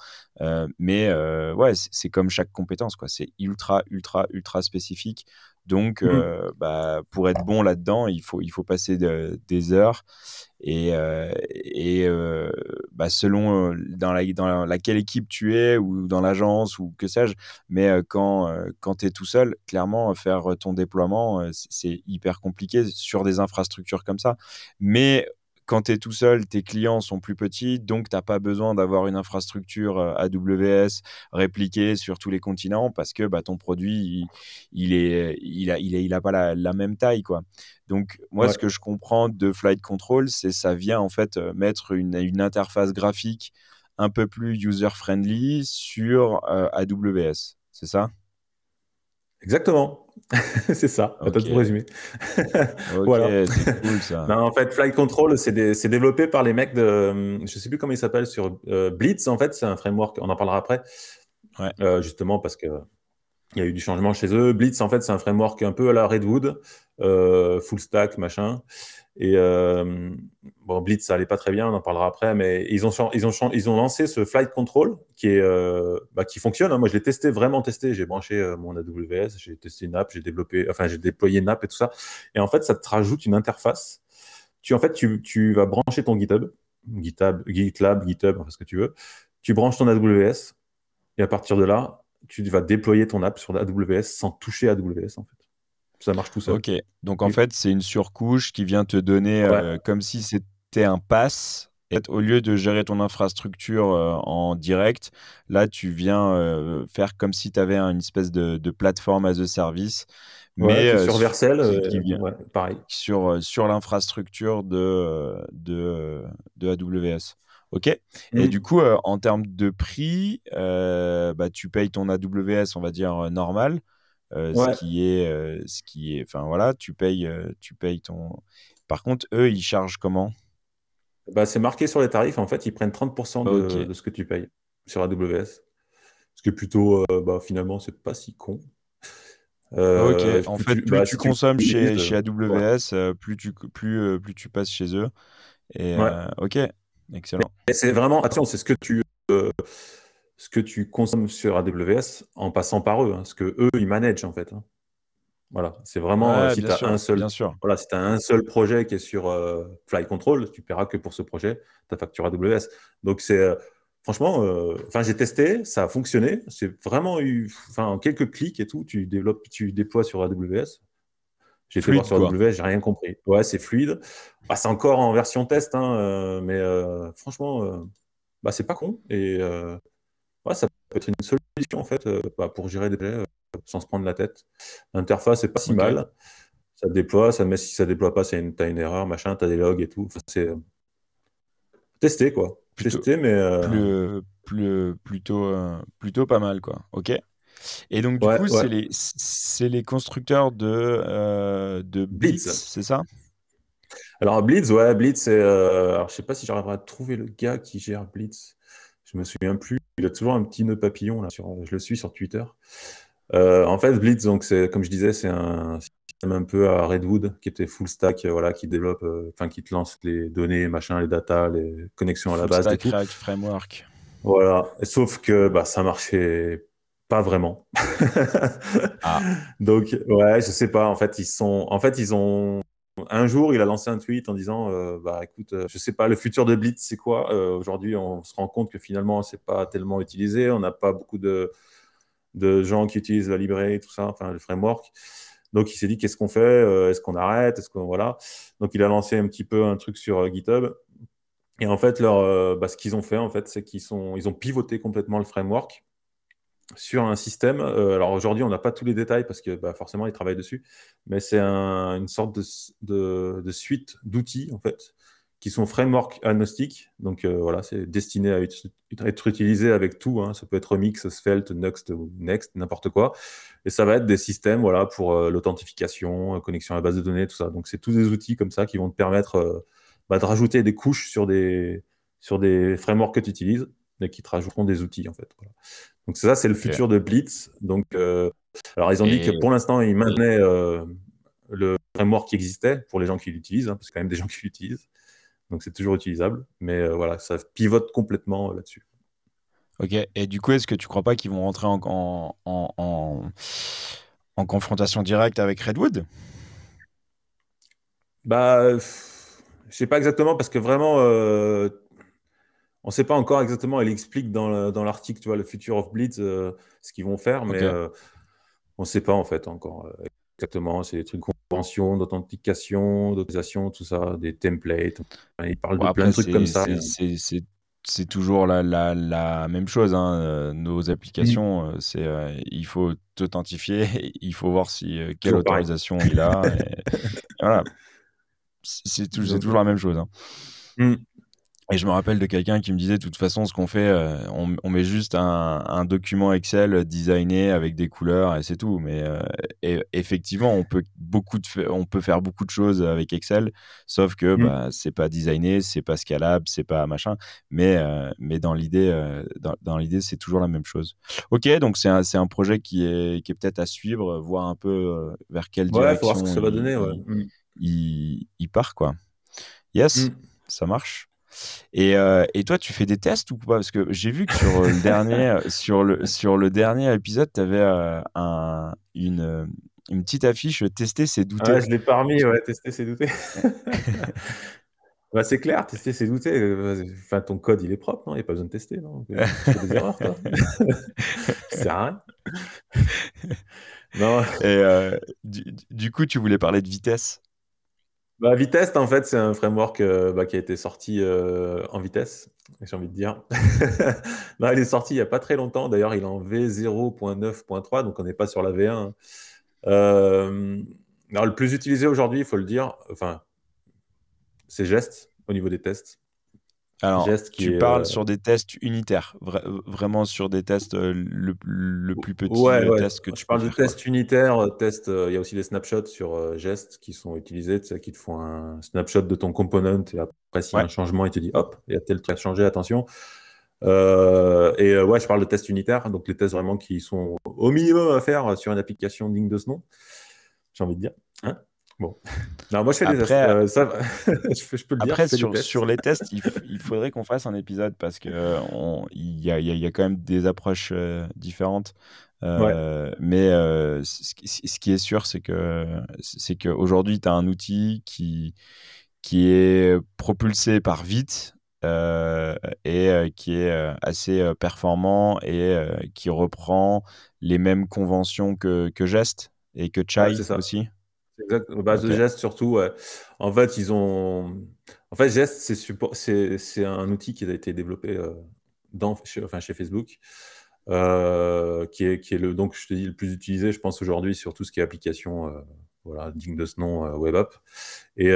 mais ouais, c'est comme chaque compétence quoi, c'est ultra ultra ultra spécifique. Donc, mmh. bah, pour être bon là-dedans, il faut, il faut passer des heures. Et, et bah, selon dans, la, dans laquelle équipe tu es ou dans l'agence ou que sais-je, mais quand, quand tu es tout seul, clairement, faire ton déploiement, c'est hyper compliqué sur des infrastructures comme ça. Mais quand tu es tout seul, tes clients sont plus petits, donc tu n'as pas besoin d'avoir une infrastructure euh, AWS répliquée sur tous les continents parce que bah, ton produit, il, est, il, a, il, il a pas la, même taille. Quoi. Donc, moi, ce que je comprends de Flight Control, c'est ça vient en fait euh, mettre une, une interface graphique un peu plus user-friendly sur euh, AWS. C'est ça? Exactement. c'est ça, okay. t'as tout résumé. voilà. c'est cool ça. Non, en fait, Flight Control, c'est développé par les mecs de, je sais plus comment ils s'appellent, sur euh, Blitz, en fait, c'est un framework, on en parlera après, ouais. euh, justement parce que il y a eu du changement chez eux. Blitz, en fait, c'est un framework un peu à la Redwood, euh, full stack, machin. Et euh, bon, Blitz, ça allait pas très bien, on en parlera après, mais ils ont, ils ont, ils ont lancé ce Flight Control qui, est, euh, bah, qui fonctionne. Hein. Moi, je l'ai testé, vraiment testé. J'ai branché mon AWS, j'ai testé une app, j'ai développé, enfin, j'ai déployé une app et tout ça. Et en fait, ça te rajoute une interface. Tu, en fait, tu, tu vas brancher ton GitHub, GitHub, GitLab, GitHub, enfin, ce que tu veux. Tu branches ton AWS et à partir de là, tu vas déployer ton app sur AWS sans toucher AWS, en fait ça marche tout seul. Ok, donc en fait, c'est une surcouche qui vient te donner euh, comme si c'était un pass. Et au lieu de gérer ton infrastructure euh, en direct, là, tu viens euh, faire comme si tu avais une espèce de, plateforme as a service. mais sur Vercel, pareil. Sur, sur l'infrastructure de, de, de, AWS. OK? Et mmh. du coup, en termes de prix, bah, tu payes ton AWS, on va dire, normal. Euh, ce qui est, euh, ce qui est, enfin voilà, tu payes, euh, tu payes ton. Par contre, eux, ils chargent comment? Bah, c'est marqué sur les tarifs. En fait, ils prennent 30% de, ce que tu payes sur AWS. Ce qui est plutôt, bah, finalement, c'est pas si con. ok, en fait, plus bah, tu consommes chez, chez, AWS, plus, tu, plus, plus tu passes chez eux. Et, ok, excellent. C'est vraiment, attention, c'est ce que tu ce que tu consommes sur AWS en passant par eux, hein, ce que eux ils managent en fait. Hein. Voilà, c'est vraiment euh, si tu as un seul, voilà, si as un seul projet qui est sur euh, Fly Control, tu paieras que pour ce projet ta facture AWS. Donc c'est euh, franchement, enfin j'ai testé, ça a fonctionné, c'est vraiment eu, enfin en quelques clics et tout, tu développes, tu déploies sur AWS. J'ai fait voir sur AWS, j'ai rien compris. Ouais, c'est fluide. Bah, c'est encore en version test, hein, mais franchement, bah, c'est pas con et ça peut être une solution en fait euh, bah, pour gérer des projets euh, sans se prendre la tête. L'interface n'est pas si mal. Ça déploie, ça met si ça déploie pas, c'est une, as une erreur, machin, tu as des logs et tout. c'est euh, testé quoi. Testé, mais plus, plus, plutôt, plutôt pas mal quoi. Ok. Et donc du coup, c'est les, les constructeurs de, de Blitz, c'est ça? Alors Blitz, ouais, Blitz, c'est. alors je sais pas si j'arriverai à trouver le gars qui gère Blitz. Je me souviens plus. Il a toujours un petit nœud papillon là. Sur, je le suis sur Twitter. Euh, en fait, Blitz, donc c'est comme je disais, c'est un système un peu à Redwood qui était full stack, euh, voilà, qui développe, euh, enfin qui te lance les données, machin, les data, les connexions à la base. Stack React Framework. Voilà. Sauf que bah, ça marchait pas vraiment. ah. Donc ouais, je sais pas. En fait, ils sont, en fait, ils ont un jour, il a lancé un tweet en disant euh, bah écoute, euh, je sais pas, le futur de Blitz, c'est quoi? Euh, Aujourd'hui, on se rend compte que finalement, c'est pas tellement utilisé. On n'a pas beaucoup de, de gens qui utilisent la librairie, tout ça, enfin le framework. Donc, il s'est dit qu'est-ce qu'on fait? Est-ce qu'on arrête? Est-ce qu'on voilà Donc, il a lancé un petit peu un truc sur GitHub. Et en fait, leur, bah, ce qu'ils ont fait, en fait, c'est qu'ils sont, ils ont pivoté complètement le framework sur un système. Euh, alors aujourd'hui, on n'a pas tous les détails parce que bah, forcément, ils travaillent dessus, mais c'est une sorte de, suite d'outils en fait qui sont framework agnostiques. Donc euh, voilà, c'est destiné à être, utilisé avec tout. Hein. Ça peut être Remix, Svelte, Next ou Next, n'importe quoi. Et ça va être des systèmes voilà, pour euh, l'authentification, connexion à la base de données, tout ça. Donc c'est tous des outils comme ça qui vont te permettre bah, de rajouter des couches sur des, sur des frameworks que tu utilises et qui te rajouteront des outils en fait. Donc ça, c'est le futur de Blitz. Donc, alors ils ont dit que pour l'instant, ils maintenaient le framework qui existait pour les gens qui l'utilisent, hein, parce qu'il y a quand même des gens qui l'utilisent. Donc c'est toujours utilisable. Mais voilà, ça pivote complètement là-dessus. Ok, et du coup, est-ce que tu crois pas qu'ils vont rentrer en, en, en, confrontation directe avec Redwood? Bah, je sais pas exactement, parce que vraiment, euh, on ne sait pas encore exactement, elle explique dans l'article, tu vois, le Future of Blitz, euh, ce qu'ils vont faire, mais euh, on ne sait pas en fait encore exactement. C'est des trucs de convention, d'authentification, d'autorisation, tout ça, des templates. Ils parlent de plein de trucs comme ça. C'est c'est toujours la, la, la, même chose. Hein. Euh, nos applications, euh, c'est euh, il faut t'authentifier, il faut voir si quelle autorisation il a. voilà, c'est toujours la même chose. Hein. Mmh. Et je me rappelle de quelqu'un qui me disait, de toute façon, ce qu'on fait, euh, on, met juste un, document Excel designé avec des couleurs et c'est tout. Mais euh, effectivement, on peut, beaucoup de, on peut faire beaucoup de choses avec Excel, sauf que mmh. bah, c'est pas designé, c'est pas scalable, c'est pas machin. Mais, euh, mais dans l'idée, dans, l'idée, c'est toujours la même chose. Ok, donc c'est un, un, projet qui est, qui est peut-être à suivre, voir un peu vers quelle ouais, direction. Faut voir ce que ça va donner. Ouais. Mmh. Il, il, part quoi. Yes, ça marche. Et, euh, et, toi, tu fais des tests ou pas? Parce que j'ai vu que sur le dernier, sur le, sur le dernier épisode, tu avais euh, un, une, une, petite affiche tester, c'est douter. Ouais, je l'ai parmi, ouais, tester, c'est douter. bah, c'est clair, tester, c'est douter. Enfin, ton code, il est propre, non? Il n'y a pas besoin de tester, non? Tu fais des erreurs, toi? ça sert à rien. non. Et euh, du, du, coup, tu voulais parler de vitesse? Bah, Vitest, en fait, c'est un framework euh, bah, qui a été sorti euh, en vitesse, j'ai envie de dire. il est sorti il n'y a pas très longtemps. D'ailleurs, il est en V0.9.3, donc on n'est pas sur la V1. Hein. Euh, le plus utilisé aujourd'hui, il faut le dire, enfin, c'est Gest au niveau des tests. Alors, tu parles euh, sur des tests unitaires, vraiment sur des tests euh, le, plus petit ouais, que tu Je parle de tests unitaires, euh, tests, il y a aussi des snapshots sur Jest qui sont utilisés, qui te font un snapshot de ton component et après s'il y a un changement, il te dit hop, il y a tel truc à changer, attention. et ouais, je parle de tests unitaires, donc les tests vraiment qui sont au minimum à faire sur une application digne de ce nom, j'ai envie de dire. Hein Bon. Non, moi je fais des tests. Euh, ça, je, peux le dire. Après, sur, sur, les tests, il, faudrait qu'on fasse un épisode parce qu'il il y, a, y, a, quand même des approches euh, différentes. Euh, mais ce, qui est sûr, c'est que c'est qu'aujourd'hui, tu as un outil qui, qui est propulsé par vite et qui est assez performant et qui reprend les mêmes conventions que, que Gest et que Chai aussi. Exact, base de Gest surtout. En fait, ils ont. En fait, c'est c'est un outil qui a été développé euh, dans, chez, enfin, chez Facebook, euh, qui, est, qui est le, donc, je te dis, le plus utilisé, je pense, aujourd'hui sur tout ce qui est application euh, voilà, digne de ce nom, web app. Et,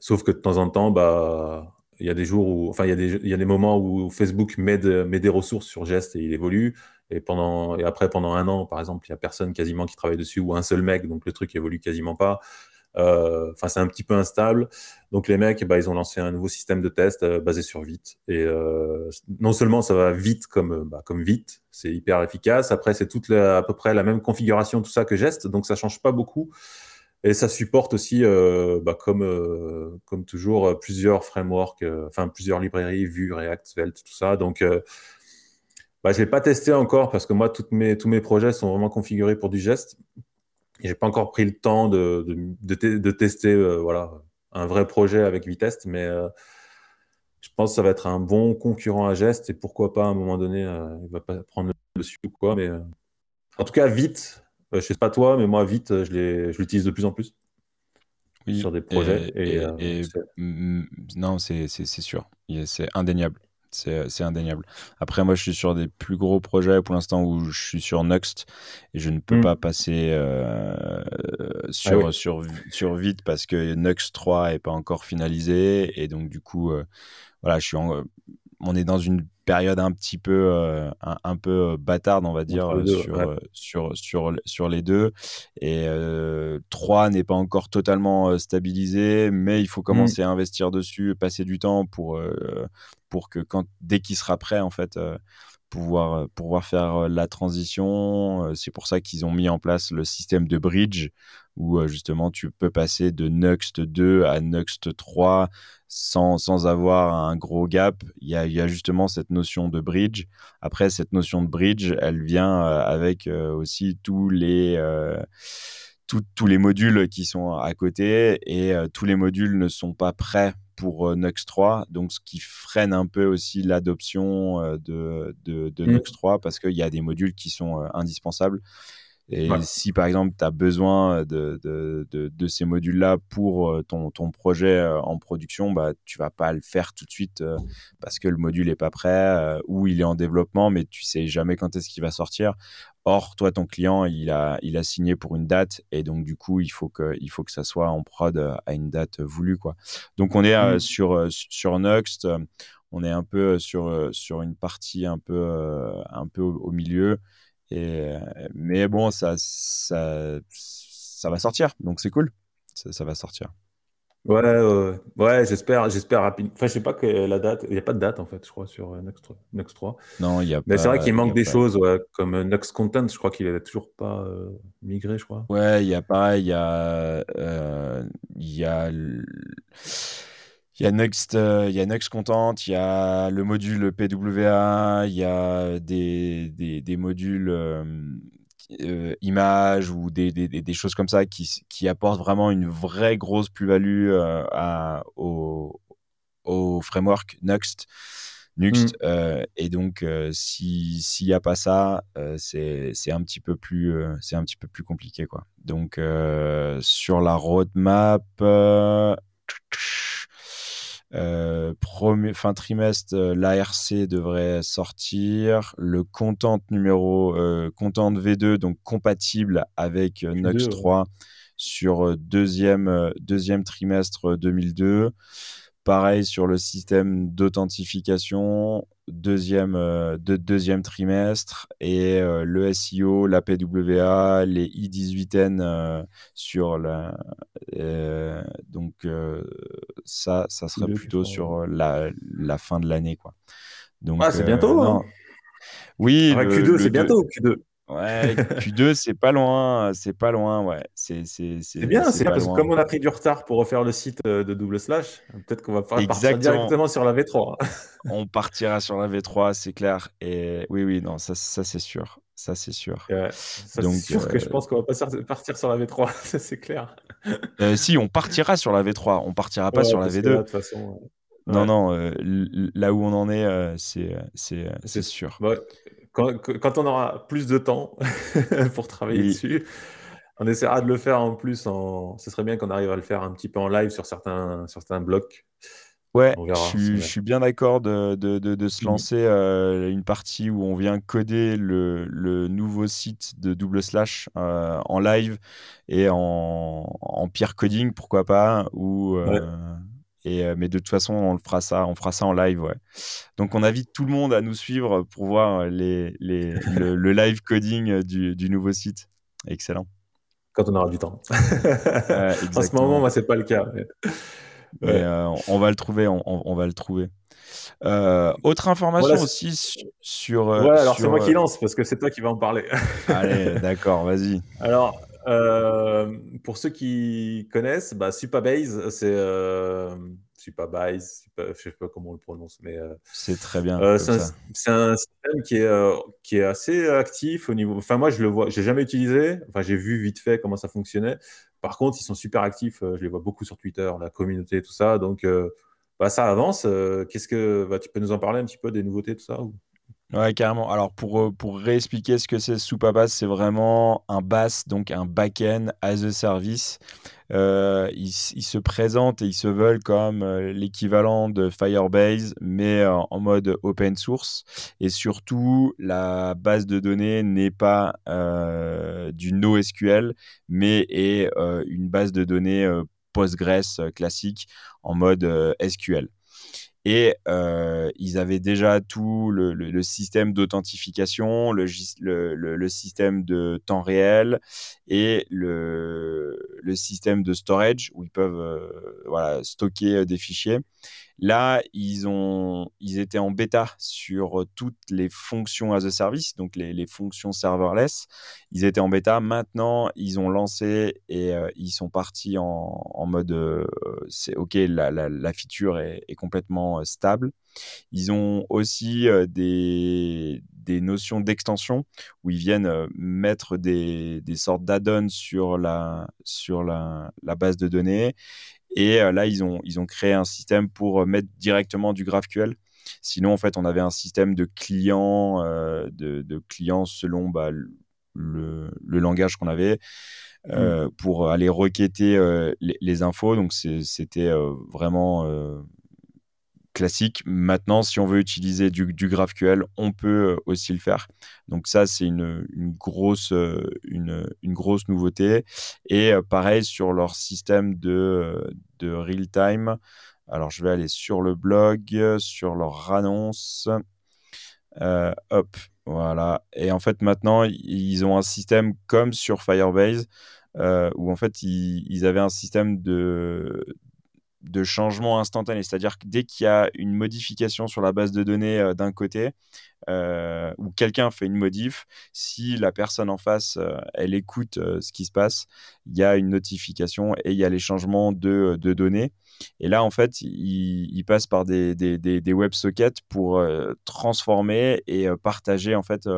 sauf que de temps en temps, bah, il y a des jours où, enfin, il y a des, il y a des moments où Facebook met, met des ressources sur Gest et il évolue. Et, pendant, et après, pendant un an, par exemple, il n'y a personne quasiment qui travaille dessus, ou un seul mec, donc le truc évolue quasiment pas. Euh, enfin, c'est un petit peu instable. Donc les mecs, bah, ils ont lancé un nouveau système de test euh, basé sur vite. Et euh, non seulement ça va vite comme, bah, comme vite, c'est hyper efficace. Après, c'est toute à peu près la même configuration, tout ça que Gest, donc ça change pas beaucoup. Et ça supporte aussi, bah, comme, comme toujours, plusieurs frameworks, enfin plusieurs librairies, Vue, React, Svelte, tout ça. Donc bah, je ne l'ai pas testé encore parce que moi, toutes mes, tous mes projets sont vraiment configurés pour du geste. Je n'ai pas encore pris le temps de, de, de, tester euh, voilà, un vrai projet avec Vitest, mais euh, je pense que ça va être un bon concurrent à geste et pourquoi pas à un moment donné, euh, il ne va pas prendre le dessus ou quoi. Mais en tout cas, vite, je ne sais pas toi, mais moi, vite, je l'utilise de plus en plus sur des projets. Et, non, c'est sûr, c'est indéniable. C'est indéniable. Après, moi, je suis sur des plus gros projets pour l'instant où je suis sur Nuxt et je ne peux mmh. pas passer euh, sur, ah sur, sur Vite parce que Nuxt 3 n'est pas encore finalisé. Et donc, du coup, euh, voilà, je suis on est dans une période un petit peu, euh, un, peu bâtarde, on va dire, sur, sur, sur, sur, les deux. Et 3 n'est pas encore totalement stabilisé, mais il faut mmh. commencer à investir dessus, passer du temps pour pour que quand, dès qu'il sera prêt, en fait, euh, pouvoir, pouvoir faire la transition. C'est pour ça qu'ils ont mis en place le système de bridge où justement tu peux passer de Nuxt 2 à Nuxt 3 sans, sans avoir un gros gap. Il y, a, il y, a, justement cette notion de bridge. Après, cette notion de bridge, elle vient avec aussi tous les tous les modules qui sont à côté et euh, tous les modules ne sont pas prêts pour euh, Nux 3, donc ce qui freine un peu aussi l'adoption euh, de, de, de mmh. Nux 3 parce qu'il y a des modules qui sont indispensables. Et si par exemple tu as besoin de, de, de, ces modules-là pour ton, ton, projet en production, bah, tu vas pas le faire tout de suite parce que le module est pas prêt ou il est en développement, mais tu sais jamais quand est-ce qu'il va sortir. Or, toi, ton client, il a, il a signé pour une date et donc du coup, il faut que, il faut que ça soit en prod à une date voulue, quoi. Donc, on est euh, mmh. sur euh, sur Next, on est un peu sur sur une partie un peu un peu au, milieu. Et mais bon, ça ça ça va sortir, donc c'est cool. ça va sortir. Ouais, ouais, j'espère, j'espère rapidement. Enfin, je sais pas que la date, il n'y a pas de date en fait, je crois, sur euh, Next 3. Non, il y a Mais c'est vrai qu'il manque des choses, comme euh, Next Content, je crois qu'il n'est toujours pas euh, migré, je crois. Ouais, il y a pareil, il y a, il y a, il y a Next, il y a Next Content, il y a le module PWA, il y a des, des, des modules euh, images ou des, des, des, choses comme ça qui, qui apportent vraiment une vraie grosse plus-value euh, au, au, framework Nuxt. Nuxt euh, et donc si s'il n'y a pas ça c'est un petit peu plus c'est un petit peu plus compliqué quoi donc sur la roadmap euh, premier, fin trimestre, euh, l'ARC devrait sortir. Le content numéro euh, content V2, donc compatible avec Nox 3 sur deuxième, deuxième trimestre 2002. Pareil sur le système d'authentification, deuxième, euh, de, deuxième trimestre, et euh, le SEO, la PWA, les I18N euh, sur la. donc, ça, ça serait plutôt sur la, la, fin de l'année. quoi. Donc, ah, c'est bientôt hein. Oui, ah, Q2, c'est bientôt, Q2. Ouais, Q2, c'est pas loin, c'est pas loin, ouais. C'est bien, c'est parce que comme on a pris du retard pour refaire le site euh, de Double Slash, peut-être qu'on va partir directement sur la V3. on partira sur la V3, c'est clair. Et oui, oui, non, ça, ça c'est sûr. Ça, c'est sûr. Ouais, c'est sûr que je euh, pense qu'on va pas partir sur la V3, ça c'est clair. Euh, si, on partira sur la V3, on partira pas sur la V2. de toute façon, Non, non, là où on en est, c'est sûr. Quand, on aura plus de temps pour travailler dessus, on essaiera de le faire en plus. En... Ce serait bien qu'on arrive à le faire un petit peu en live sur certains, certains blocs. Ouais, je, suis bien d'accord de, de, de, se mmh. lancer euh, une partie où on vient coder le, le nouveau site de Double Slash euh, en live et en, en peer coding, pourquoi pas, ou, euh, euh, mais de toute façon, on le fera ça, on fera ça en live, ouais. Donc, on invite tout le monde à nous suivre pour voir les, les, le, live coding du, du, nouveau site. Excellent. Quand on aura du temps. en ce moment, moi, c'est pas le cas. Euh, on va le trouver, on, on, va le trouver. Euh, autre information aussi sur. ouais, alors c'est moi qui lance parce que c'est toi qui vas en parler. Allez, d'accord, vas-y. Alors, euh, pour ceux qui connaissent, bah, Supabase, c'est euh, Supabase, je sais pas comment on le prononce, mais euh, c'est très bien. C'est un, système qui est qui est assez actif au niveau. Enfin, moi, je le vois, j'ai jamais utilisé. Enfin, j'ai vu vite fait comment ça fonctionnait. Par contre, ils sont super actifs. Je les vois beaucoup sur Twitter, la communauté, tout ça. Donc, bah, ça avance. Qu'est-ce que bah, tu peux nous en parler un petit peu des nouveautés, tout ça ou... Ouais, carrément. Alors, pour, euh, pour réexpliquer ce que c'est Supabase, c'est vraiment un BAS, donc un back-end as a service. Euh, ils, se présentent et ils se veulent comme euh, l'équivalent de Firebase, mais en mode open source. Et surtout, la base de données n'est pas du NoSQL, mais est une base de données Postgres classique en mode SQL. Et euh, ils avaient déjà tout le, système d'authentification, le, système de temps réel et le, système de storage où ils peuvent euh, stocker euh, des fichiers. Là, ils, ont, ils étaient en bêta sur toutes les fonctions as a service, donc les, fonctions serverless. Ils étaient en bêta. Maintenant, ils ont lancé et euh, ils sont partis en, mode euh, c'est OK, la, la, feature est, complètement euh, stable. Ils ont aussi des, des, notions d'extension où ils viennent mettre des, des sortes d'add-ons sur, la, sur la, la base de données et euh, là, ils ont, ils ont créé un système pour euh, mettre directement du GraphQL. Sinon, en fait, on avait un système de clients, euh, de, de, clients selon bah, le, le, langage qu'on avait. Mmh. pour aller requêter les, les, infos. Donc c'était vraiment classique. Maintenant, si on veut utiliser du, GraphQL, on peut euh, aussi le faire. Donc ça, c'est une, grosse, euh, une, grosse nouveauté. Et euh, pareil sur leur système de, de real-time. Alors, je vais aller sur le blog, sur leur annonce. hop, voilà. Et en fait, maintenant, ils ont un système comme sur Firebase, où en fait, ils avaient un système de, de changement instantané. C'est-à-dire que dès qu'il y a une modification sur la base de données euh, d'un côté, euh, ou quelqu'un fait une modif, si la personne en face, euh, elle écoute ce qui se passe, il y a une notification et il y a les changements de, données. Et là, en fait, il, passe par des, des, des, WebSockets pour transformer et partager en fait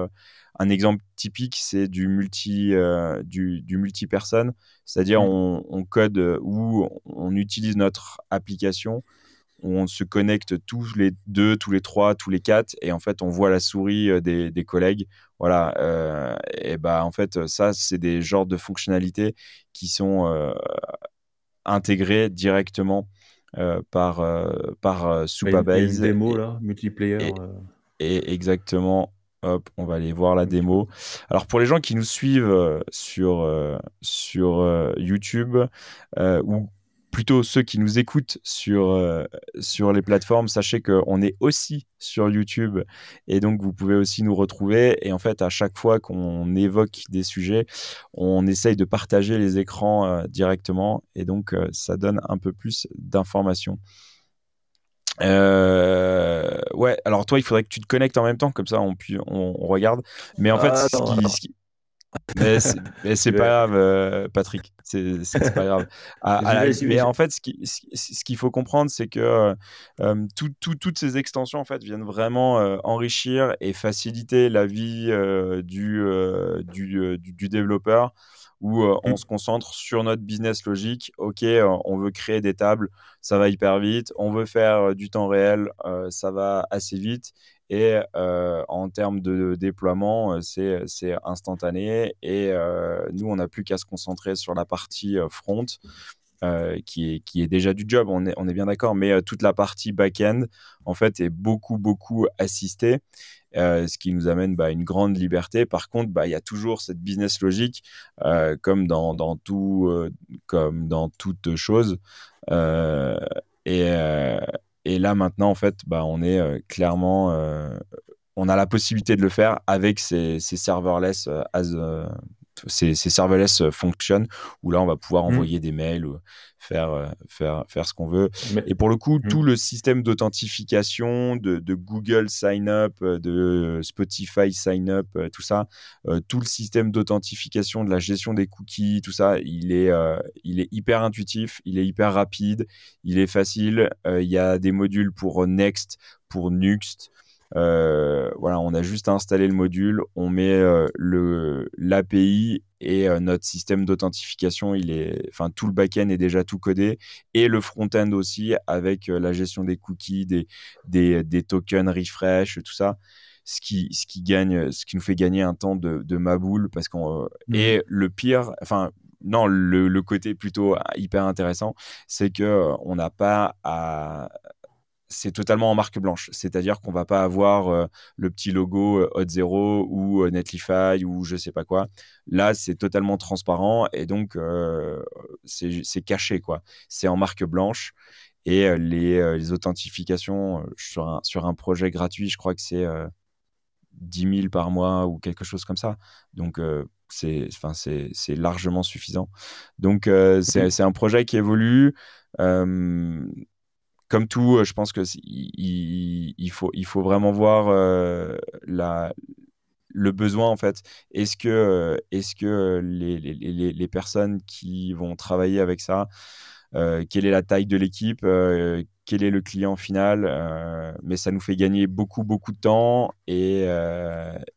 un exemple typique, c'est du multi, euh, du, multi-personne, c'est-à-dire on, code ou on utilise notre application, on se connecte tous les deux, tous les trois, tous les quatre, et en fait on voit la souris euh, des, collègues. Voilà, euh, et bah en fait ça c'est des genres de fonctionnalités qui sont intégrées directement par par Supabase. Une démo là, multiplayer. et exactement Hop, on va aller voir la démo. Alors pour les gens qui nous suivent euh, sur, euh, sur euh, YouTube ou plutôt ceux qui nous écoutent sur, sur les plateformes, sachez qu'on est aussi sur YouTube et donc vous pouvez aussi nous retrouver. Et en fait, à chaque fois qu'on évoque des sujets, on essaye de partager les écrans directement et donc ça donne un peu plus d'informations. Euh, ouais, alors toi, il faudrait que tu te connectes en même temps, comme ça on, on, on regarde. Mais en fait, ce qui, Mais c'est pas grave, euh, Patrick. C'est pas grave. Ah, mais en fait, ce qu'il ce qu'il faut comprendre, c'est que euh, toutes ces extensions en fait viennent vraiment enrichir et faciliter la vie du, du, du, développeur où on mmh. se concentre sur notre business logique. Ok, on veut créer des tables, ça va hyper vite. On veut faire du temps réel, ça va assez vite. Et en termes de déploiement, c'est instantané. Et nous, on n'a plus qu'à se concentrer sur la partie front. qui, est, qui est déjà du job, on est, on est bien d'accord, mais toute la partie back-end, en fait, est beaucoup, beaucoup assistée. Euh, ce qui nous amène bah, une grande liberté. Par contre, bah, il y a toujours cette business logique, euh, comme dans, dans tout, euh, comme dans toute chose. et, et là maintenant, en fait, bah, on est clairement, on a la possibilité de le faire avec ces, ces serverless as ces, serverless euh, fonctionnent où là on va pouvoir mmh. envoyer des mails ou faire euh, faire faire ce qu'on veut et pour le coup mmh. tout le système d'authentification de, Google Sign Up euh, de Spotify Sign Up tout ça tout le système d'authentification de la gestion des cookies tout ça il est il est hyper intuitif il est hyper rapide il est facile il y a des modules pour Next pour Nuxt voilà, on a juste à installer le module, on met euh, le l'API et euh, notre système d'authentification, il est, enfin tout le back-end est déjà tout codé et le front-end aussi avec la gestion des cookies, des, des, des, tokens refresh, tout ça. Ce qui, ce qui gagne, ce qui nous fait gagner un temps de, de maboule parce qu'on mmh. et le pire, enfin non, le, le, côté plutôt hyper intéressant, c'est que on n'a pas à, c'est totalement en marque blanche. C'est-à-dire qu'on va pas avoir euh, le petit logo euh, Hot Zero ou euh, Netlify ou je sais pas quoi. Là, c'est totalement transparent et donc c'est caché quoi. C'est en marque blanche et les, authentifications sur un, sur un projet gratuit, je crois que c'est 10 000 par mois ou quelque chose comme ça. Donc c'est enfin c'est largement suffisant. Donc c'est un projet qui évolue comme tout, je pense que il, faut, il faut vraiment voir la, le besoin en fait. Est-ce que, est-ce que les, les, les, personnes qui vont travailler avec ça, quelle est la taille de l'équipe, quel est le client final, mais ça nous fait gagner beaucoup beaucoup de temps et,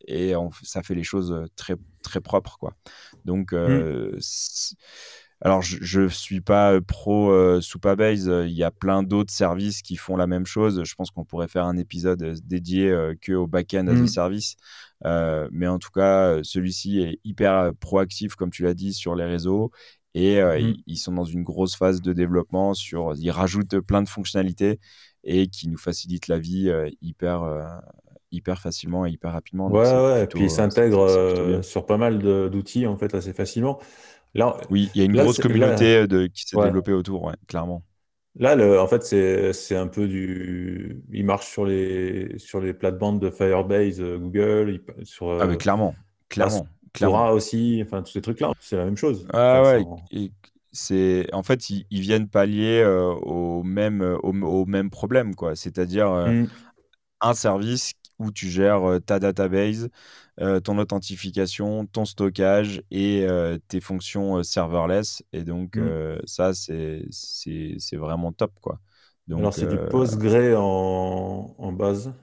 et ça fait les choses très très propres quoi. Donc mmh. Alors, je ne suis pas pro euh, Supabase. Il y a plein d'autres services qui font la même chose. Je pense qu'on pourrait faire un épisode dédié euh, que au back-end as a mmh. service. Euh, mais en tout cas, celui-ci est hyper proactif, comme tu l'as dit, sur les réseaux. Et mmh. ils, sont dans une grosse phase de développement. Sur, ils rajoutent plein de fonctionnalités et qui nous facilitent la vie hyper, hyper facilement et hyper rapidement. Ouais, ouais. et puis ils s'intègrent sur pas mal d'outils en fait assez facilement oui, il y a une grosse communauté de, qui s'est développée autour, clairement. Là, en fait, c'est un peu du. Il marche sur les, sur les plates-bandes de Firebase, euh, Google. sur, ah, mais clairement. Clairement. clairement. aussi, enfin, tous ces trucs-là, c'est la même chose. Ah ouais. c'est en fait ils, viennent pallier euh, au même au, même problème quoi c'est-à-dire euh, mmh. un service où tu gères ta database euh, ton authentification, ton stockage et euh, tes fonctions euh, serverless. Et donc, mmh. ça, c'est vraiment top. Quoi. Donc, Alors, c'est du Postgre en, en, base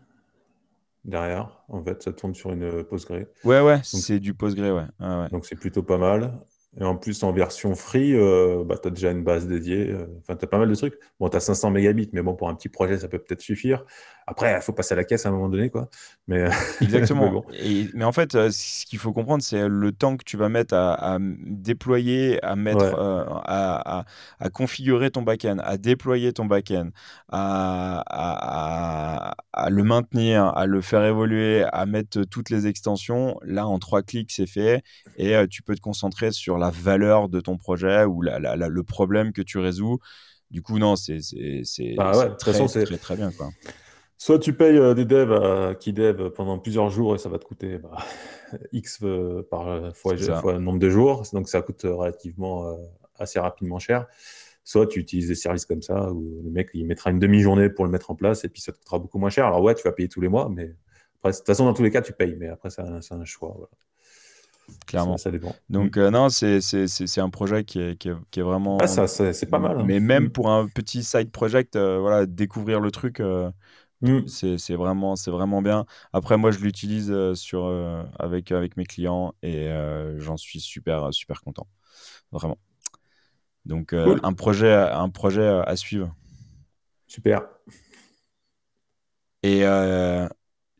derrière. En fait, ça tourne sur une Postgre. Ouais, ouais, c'est du Postgre, ouais. ouais. Donc, c'est plutôt pas mal. Et en plus, en version free, euh, bah, tu as déjà une base dédiée. Euh, enfin, tu as pas mal de trucs. Bon, tu as 500 mégabits, mais bon, pour un petit projet, ça peut peut-être suffire. Après, il faut passer à la caisse à un moment donné, quoi. Mais, Exactement. mais, en fait, euh, ce qu'il faut comprendre, c'est le temps que tu vas mettre à, déployer, à mettre, à, configurer ton backend, à déployer ton backend, à, à, le maintenir, à le faire évoluer, à mettre toutes les extensions. Là, en trois clics, c'est fait. Et tu peux te concentrer sur la valeur de ton projet ou le problème que tu résous. Du coup, non, c'est bah très, très, très, bien. Quoi. Soit tu payes euh, des devs euh, qui dev pendant plusieurs jours et ça va te coûter bah, X euh, par fois, fois, le nombre de jours, donc ça coûte relativement assez rapidement cher. Soit tu utilises des services comme ça où le mec il mettra une demi-journée pour le mettre en place et puis ça te coûtera beaucoup moins cher. Alors ouais, tu vas payer tous les mois, mais de toute façon, dans tous les cas, tu payes, mais après, c'est un, un, choix. Voilà clairement. Ça, dépend. Donc, euh, non, c'est un projet qui est, qui est, vraiment. Ah, ça, c'est pas mal. Hein. Mais même mm. pour un petit side project, euh, voilà, découvrir le truc, euh, mm. c'est vraiment, vraiment bien. Après, moi, je l'utilise sur avec, avec mes clients et j'en suis super, super content. Vraiment. Donc, un projet, un projet à suivre. Super. Et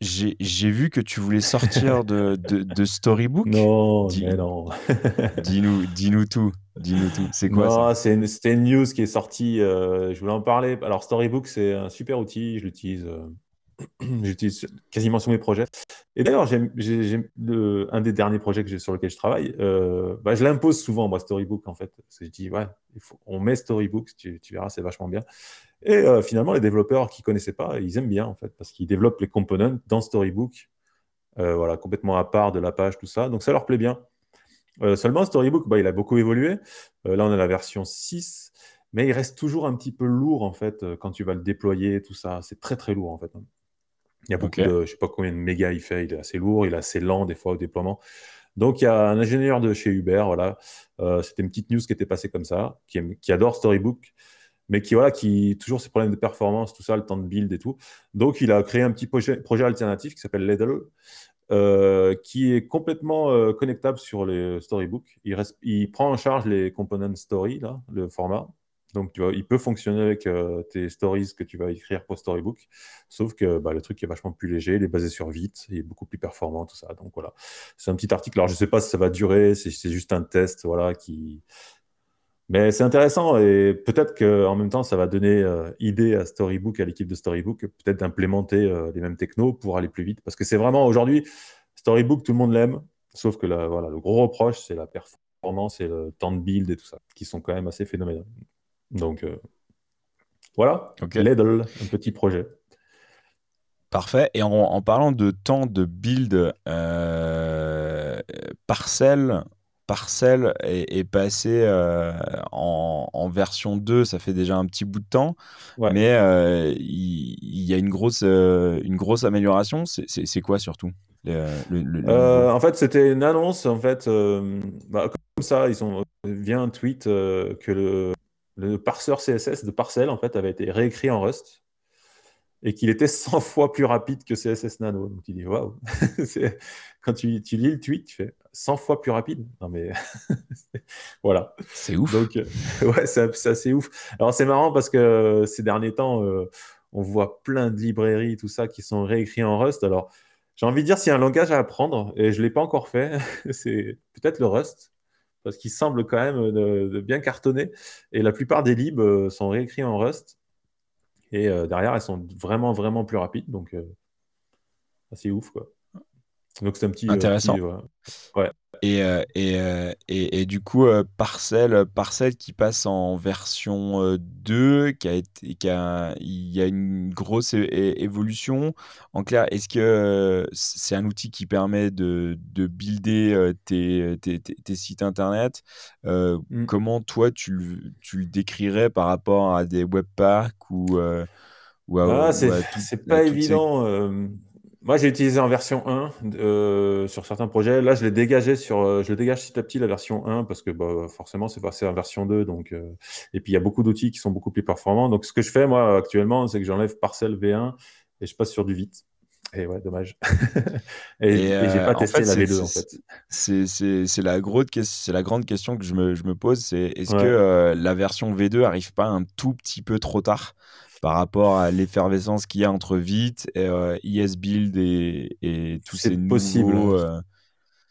j'ai vu que tu voulais sortir de, de, Storybook. Non, mais non. dis-nous dis tout. Dis-nous tout. C'est quoi non, C'était une, news qui est sortie. Euh, je voulais en parler. Alors, Storybook, c'est un super outil. Je l'utilise. Euh, j'utilise quasiment sur mes projets. Et d'ailleurs, un des derniers projets que sur lequel je travaille. Euh, bah, je l'impose souvent, moi, Storybook, en fait. Parce que je dis, ouais, on met Storybook, tu, verras, c'est vachement bien. Et euh, finalement, les développeurs qui ne connaissaient pas, ils aiment bien, en fait, parce qu'ils développent les components dans Storybook, euh, voilà, complètement à part de la page, tout ça. Donc, ça leur plaît bien. Seulement, Storybook, bah, il a beaucoup évolué. là, on a la version 6, mais il reste toujours un petit peu lourd, en fait, quand tu vas le déployer, tout ça. C'est très, très lourd, en fait. Il y a beaucoup de, je ne sais pas combien de mégas il fait, il est assez lourd, il est assez lent, des fois, au déploiement. Donc, il y a un ingénieur de chez Uber, voilà. C'était une petite news qui était passée comme ça, qui, qui adore Storybook mais qui voilà, qui toujours ces problèmes de performance, tout ça, le temps de build et tout. Donc, il a créé un petit projet, projet alternatif qui s'appelle Ledle, euh, qui est complètement euh, connectable sur les storybooks. Il, il, prend en charge les components story, là, le format. Donc, tu vois, il peut fonctionner avec euh, tes stories que tu vas écrire pour Storybook, sauf que bah, le truc est vachement plus léger, il est basé sur vite, il est beaucoup plus performant, tout ça. Donc voilà, c'est un petit article. Alors, je ne sais pas si ça va durer, c'est juste un test, voilà, qui, mais c'est intéressant et peut-être qu'en même temps, ça va donner euh, idée à Storybook, à l'équipe de Storybook, peut-être d'implémenter euh, les mêmes technos pour aller plus vite. Parce que c'est vraiment aujourd'hui, Storybook, tout le monde l'aime, sauf que voilà, le gros reproche, c'est la performance et le temps de build et tout ça, qui sont quand même assez phénoménaux. Donc euh, voilà, okay. Un petit projet. Parfait. Et en, parlant de temps de build parcelle, Parcel est, passé en, version 2, ça fait déjà un petit bout de temps, mais il, y, a une grosse, une grosse amélioration. C'est quoi surtout En fait, c'était une annonce. En fait, bah, comme ça, ils ont vient un tweet que le, le parseur CSS de Parcel en fait avait été réécrit en Rust et qu'il était 100 fois plus rapide que CSS Nano. Donc tu dis, waouh Quand tu, lis le tweet, tu fais 100 fois plus rapide. Non mais voilà. C'est ouf. Donc euh, ouais, c'est assez ouf. Alors c'est marrant parce que ces derniers temps, euh, on voit plein de librairies, tout ça, qui sont réécrits en Rust. Alors j'ai envie de dire, s'il y a un langage à apprendre, et je ne l'ai pas encore fait, c'est peut-être le Rust parce qu'il semble quand même de, bien cartonner. Et la plupart des libs euh, sont réécrits en Rust. Et euh, derrière, elles sont vraiment, vraiment plus rapides. Donc, euh, c'est ouf, quoi. Donc, c'est un petit. Euh, Intéressant. ouais. Et, et, et, du coup, Parcel, Parcel qui passe en version 2, qui a été, qui a, il y a une grosse évolution. En clair, est-ce que c'est un outil qui permet de, de builder tes, tes, tes, sites internet mmh. Comment toi, tu le, tu le décrirais par rapport à des webpacks ou, ou à, ah, c'est pas évident. Moi, j'ai utilisé en version 1 euh, sur certains projets. Là, je l'ai dégagé sur, euh, je le dégage petit à petit la version 1 parce que bah, forcément, c'est passé en version 2. Donc, euh, et puis, il y a beaucoup d'outils qui sont beaucoup plus performants. Donc, ce que je fais, moi, actuellement, c'est que j'enlève Parcel V1 et je passe sur du Vite. Et ouais, dommage. et, et, j'ai pas testé la V2 en fait. C'est la, la grande question que je me, je me pose c'est est-ce que la version V2 arrive pas un tout petit peu trop tard? Par rapport à l'effervescence qu'il y a entre Vite, et, euh, ESBuild et, et tous ces possible. Euh,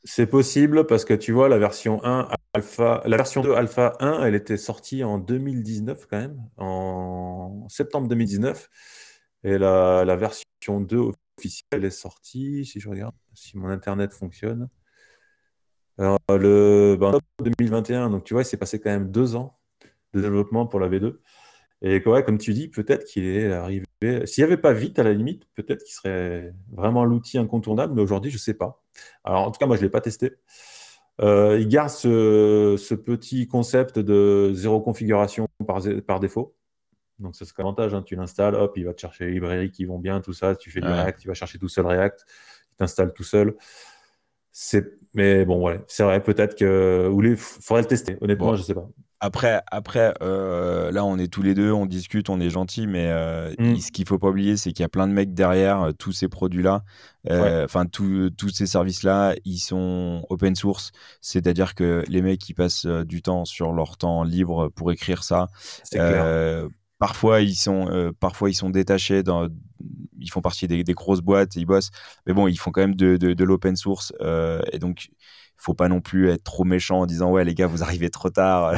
c'est possible parce que tu vois, la version 1 alpha, la version 2 alpha 1, elle était sortie en 2019 quand même, en septembre 2019. Et la, la version 2 officielle est sortie, si je regarde, si mon internet fonctionne. Alors, le ben, 2021, donc tu vois, il s'est passé quand même deux ans de développement pour la V2. Et ouais, comme tu dis, peut-être qu'il est arrivé. S'il n'y avait pas vite, à la limite, peut-être qu'il serait vraiment l'outil incontournable, mais aujourd'hui, je ne sais pas. Alors, en tout cas, moi, je ne l'ai pas testé. Euh, il garde ce, petit concept de zéro configuration par, par défaut. Donc, ça, c'est l'avantage. Hein. Tu l'installes, hop, il va te chercher les librairies qui vont bien, tout ça. tu fais du React, il va chercher tout seul React. Il t'installe tout seul. Mais bon, ouais, c'est vrai, peut-être que. Il faudrait le tester. Honnêtement, je ne sais pas. Après, après euh, là, on est tous les deux, on discute, on est gentil, mais euh, mm. ce qu'il faut pas oublier, c'est qu'il y a plein de mecs derrière euh, tous ces produits-là, enfin tous ces services-là, ils sont open source, c'est-à-dire que les mecs qui passent du temps sur leur temps libre pour écrire ça. Parfois ils sont, parfois ils sont détachés, dans, ils font partie des, grosses boîtes, ils bossent, mais bon, ils font quand même de, de, de l'open source, et donc faut pas non plus être trop méchant en disant ouais les gars vous arrivez trop tard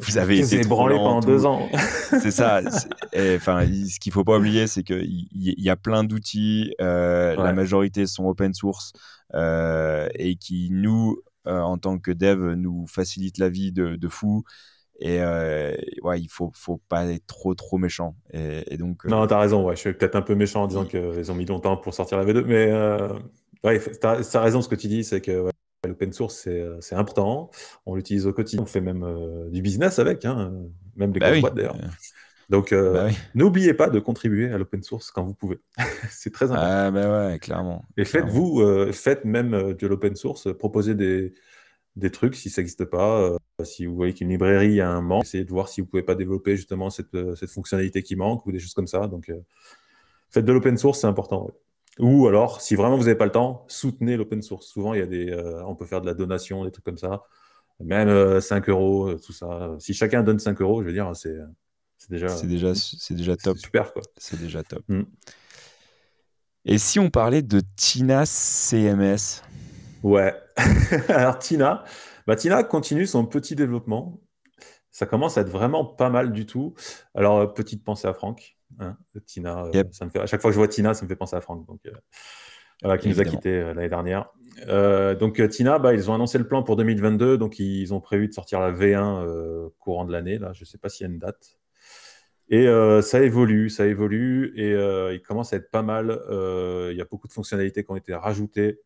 vous avez été branlé pendant deux ans. C'est ça enfin ce qu'il faut pas oublier c'est que il y, a plein d'outils euh, la majorité sont open source euh, et qui nous euh, en tant que dev nous facilitent la vie de, de fou. Et ouais il faut faut pas être trop trop méchant. Et, donc non t'as raison ouais je suis peut-être un peu méchant en disant qu'ils ont mis longtemps pour sortir la V2 mais ouais t'as as raison ce que tu dis c'est que L'open source, euh, c'est important. On l'utilise au quotidien. On fait même euh, du business avec, hein, même des bah boîtes d'ailleurs. Donc, euh, bah n'oubliez pas de contribuer à l'open source quand vous pouvez. c'est très important. Ah, bah ouais, clairement. Et faites-vous, faites même de l'open source, proposez des, des trucs si ça n'existe pas. si vous voyez qu'une librairie a un manque, essayez de voir si vous ne pouvez pas développer justement cette, cette, fonctionnalité qui manque ou des choses comme ça. Donc, faites de l'open source, c'est important. Ou alors, si vraiment vous n'avez pas le temps, soutenez l'open source. Souvent, il y a des, euh, on peut faire de la donation, des trucs comme ça. Même 5 euh, euros, euh, tout ça. Si chacun donne 5 euros, je veux dire, c'est déjà, c'est déjà, c'est déjà top. Super, quoi. C'est déjà top. Mm. Et si on parlait de Tina CMS Ouais. Alors, Tina, bah, Tina continue son petit développement. Ça commence à être vraiment pas mal du tout. Alors, petite pensée à Franck. Hein, Tina, euh, ça me fait, à chaque fois que je vois Tina, ça me fait penser à Franck. Donc, euh, voilà, qui nous a quittés euh, l'année dernière. donc Tina, bah, ils ont annoncé le plan pour 2022, donc ils ont prévu de sortir la V1 courant de l'année. Là, je ne sais pas s'il y a une date. Et ça évolue, ça évolue, et il commence à être pas mal. Il y a beaucoup de fonctionnalités qui ont été rajoutées.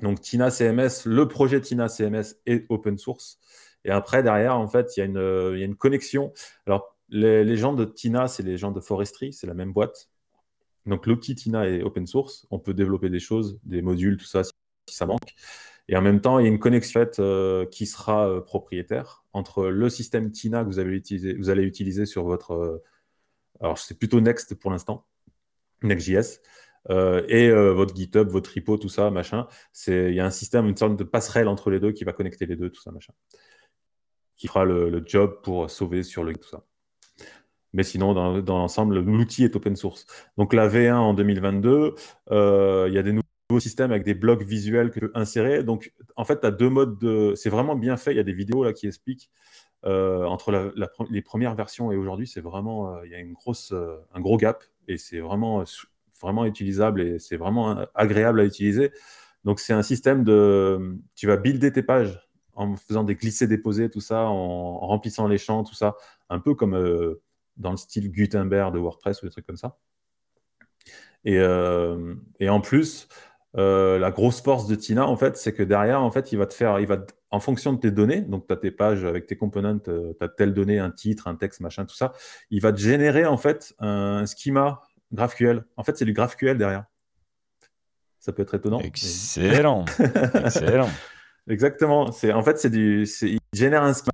Donc Tina CMS, le projet Tina CMS est open source. Et après, derrière, en fait, il y, a une, il y a une connexion. Alors, les, gens de Tina, c'est les gens de Forestry, c'est la même boîte. Donc l'outil Tina est open source. On peut développer des choses, des modules, tout ça, si, ça manque. Et en même temps, il y a une connexion euh, qui sera euh, propriétaire entre le système Tina que vous, allez utiliser sur votre... Euh, alors, c'est plutôt Next pour l'instant, Next.js, et votre GitHub, votre repo, tout ça, machin. Il y a un système, une sorte de passerelle entre les deux qui va connecter les deux, tout ça, machin. Qui fera le, le job pour sauver sur le tout ça. Mais sinon, dans, l'ensemble, l'outil est open source. Donc la V1 en 2022, euh, il y a des nouveaux systèmes avec des blocs visuels que tu peux insérer. Donc en fait, tu as deux modes de... C'est vraiment bien fait. Il y a des vidéos là qui expliquent euh, entre les premières versions et aujourd'hui, c'est vraiment... Euh, il y a une grosse, un gros gap et c'est vraiment, vraiment utilisable et c'est vraiment agréable à utiliser. Donc c'est un système de... Tu vas builder tes pages en faisant des glissés-déposés, tout ça, en, remplissant les champs, tout ça, un peu comme dans le style Gutenberg de WordPress ou des trucs comme ça. Et, euh, et en plus, euh, la grosse force de Tina, en fait, c'est que derrière, en fait, il va te faire, il va, en fonction de tes données, donc tu as tes pages avec tes components, euh, tu as telle donnée, un titre, un texte, machin, tout ça, il va te générer, en fait, un schema GraphQL. En fait, c'est du GraphQL derrière. Ça peut être étonnant. Excellent. Excellent. Exactement. C'est, en fait, c'est du, il génère un schema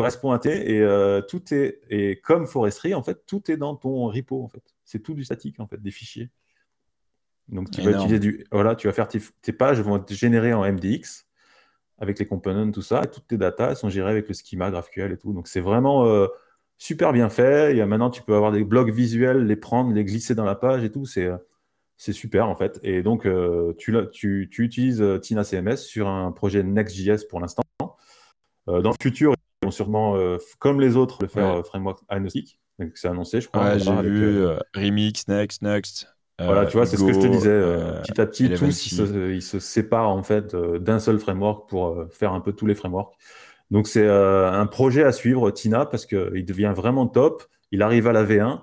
correspond à T et euh, tout est et comme Forestry en fait tout est dans ton repo en fait. C'est tout du statique en fait des fichiers. Donc tu vas utiliser du voilà tu vas faire tes, pages vont être générées en MDX avec les components tout ça et toutes tes datas sont gérées avec le schema GraphQL et tout. Donc c'est vraiment euh, super bien fait. Il y a maintenant tu peux avoir des blocs visuels les prendre les glisser dans la page et tout. C'est euh, c'est super en fait. Et donc tu, tu, tu utilises Tina CMS sur un projet Next.js pour l'instant. Dans le futur vont sûrement, euh, comme les autres, le faire euh, framework agnostique. C'est annoncé, je crois. j'ai vu euh, Remix, Next, Next. Voilà, tu vois, c'est ce que je te disais. petit à petit, tous ils se, séparent en fait d'un seul framework pour faire un peu tous les frameworks. Donc c'est un projet à suivre, Tina, parce qu'il devient vraiment top. Il arrive à la V1.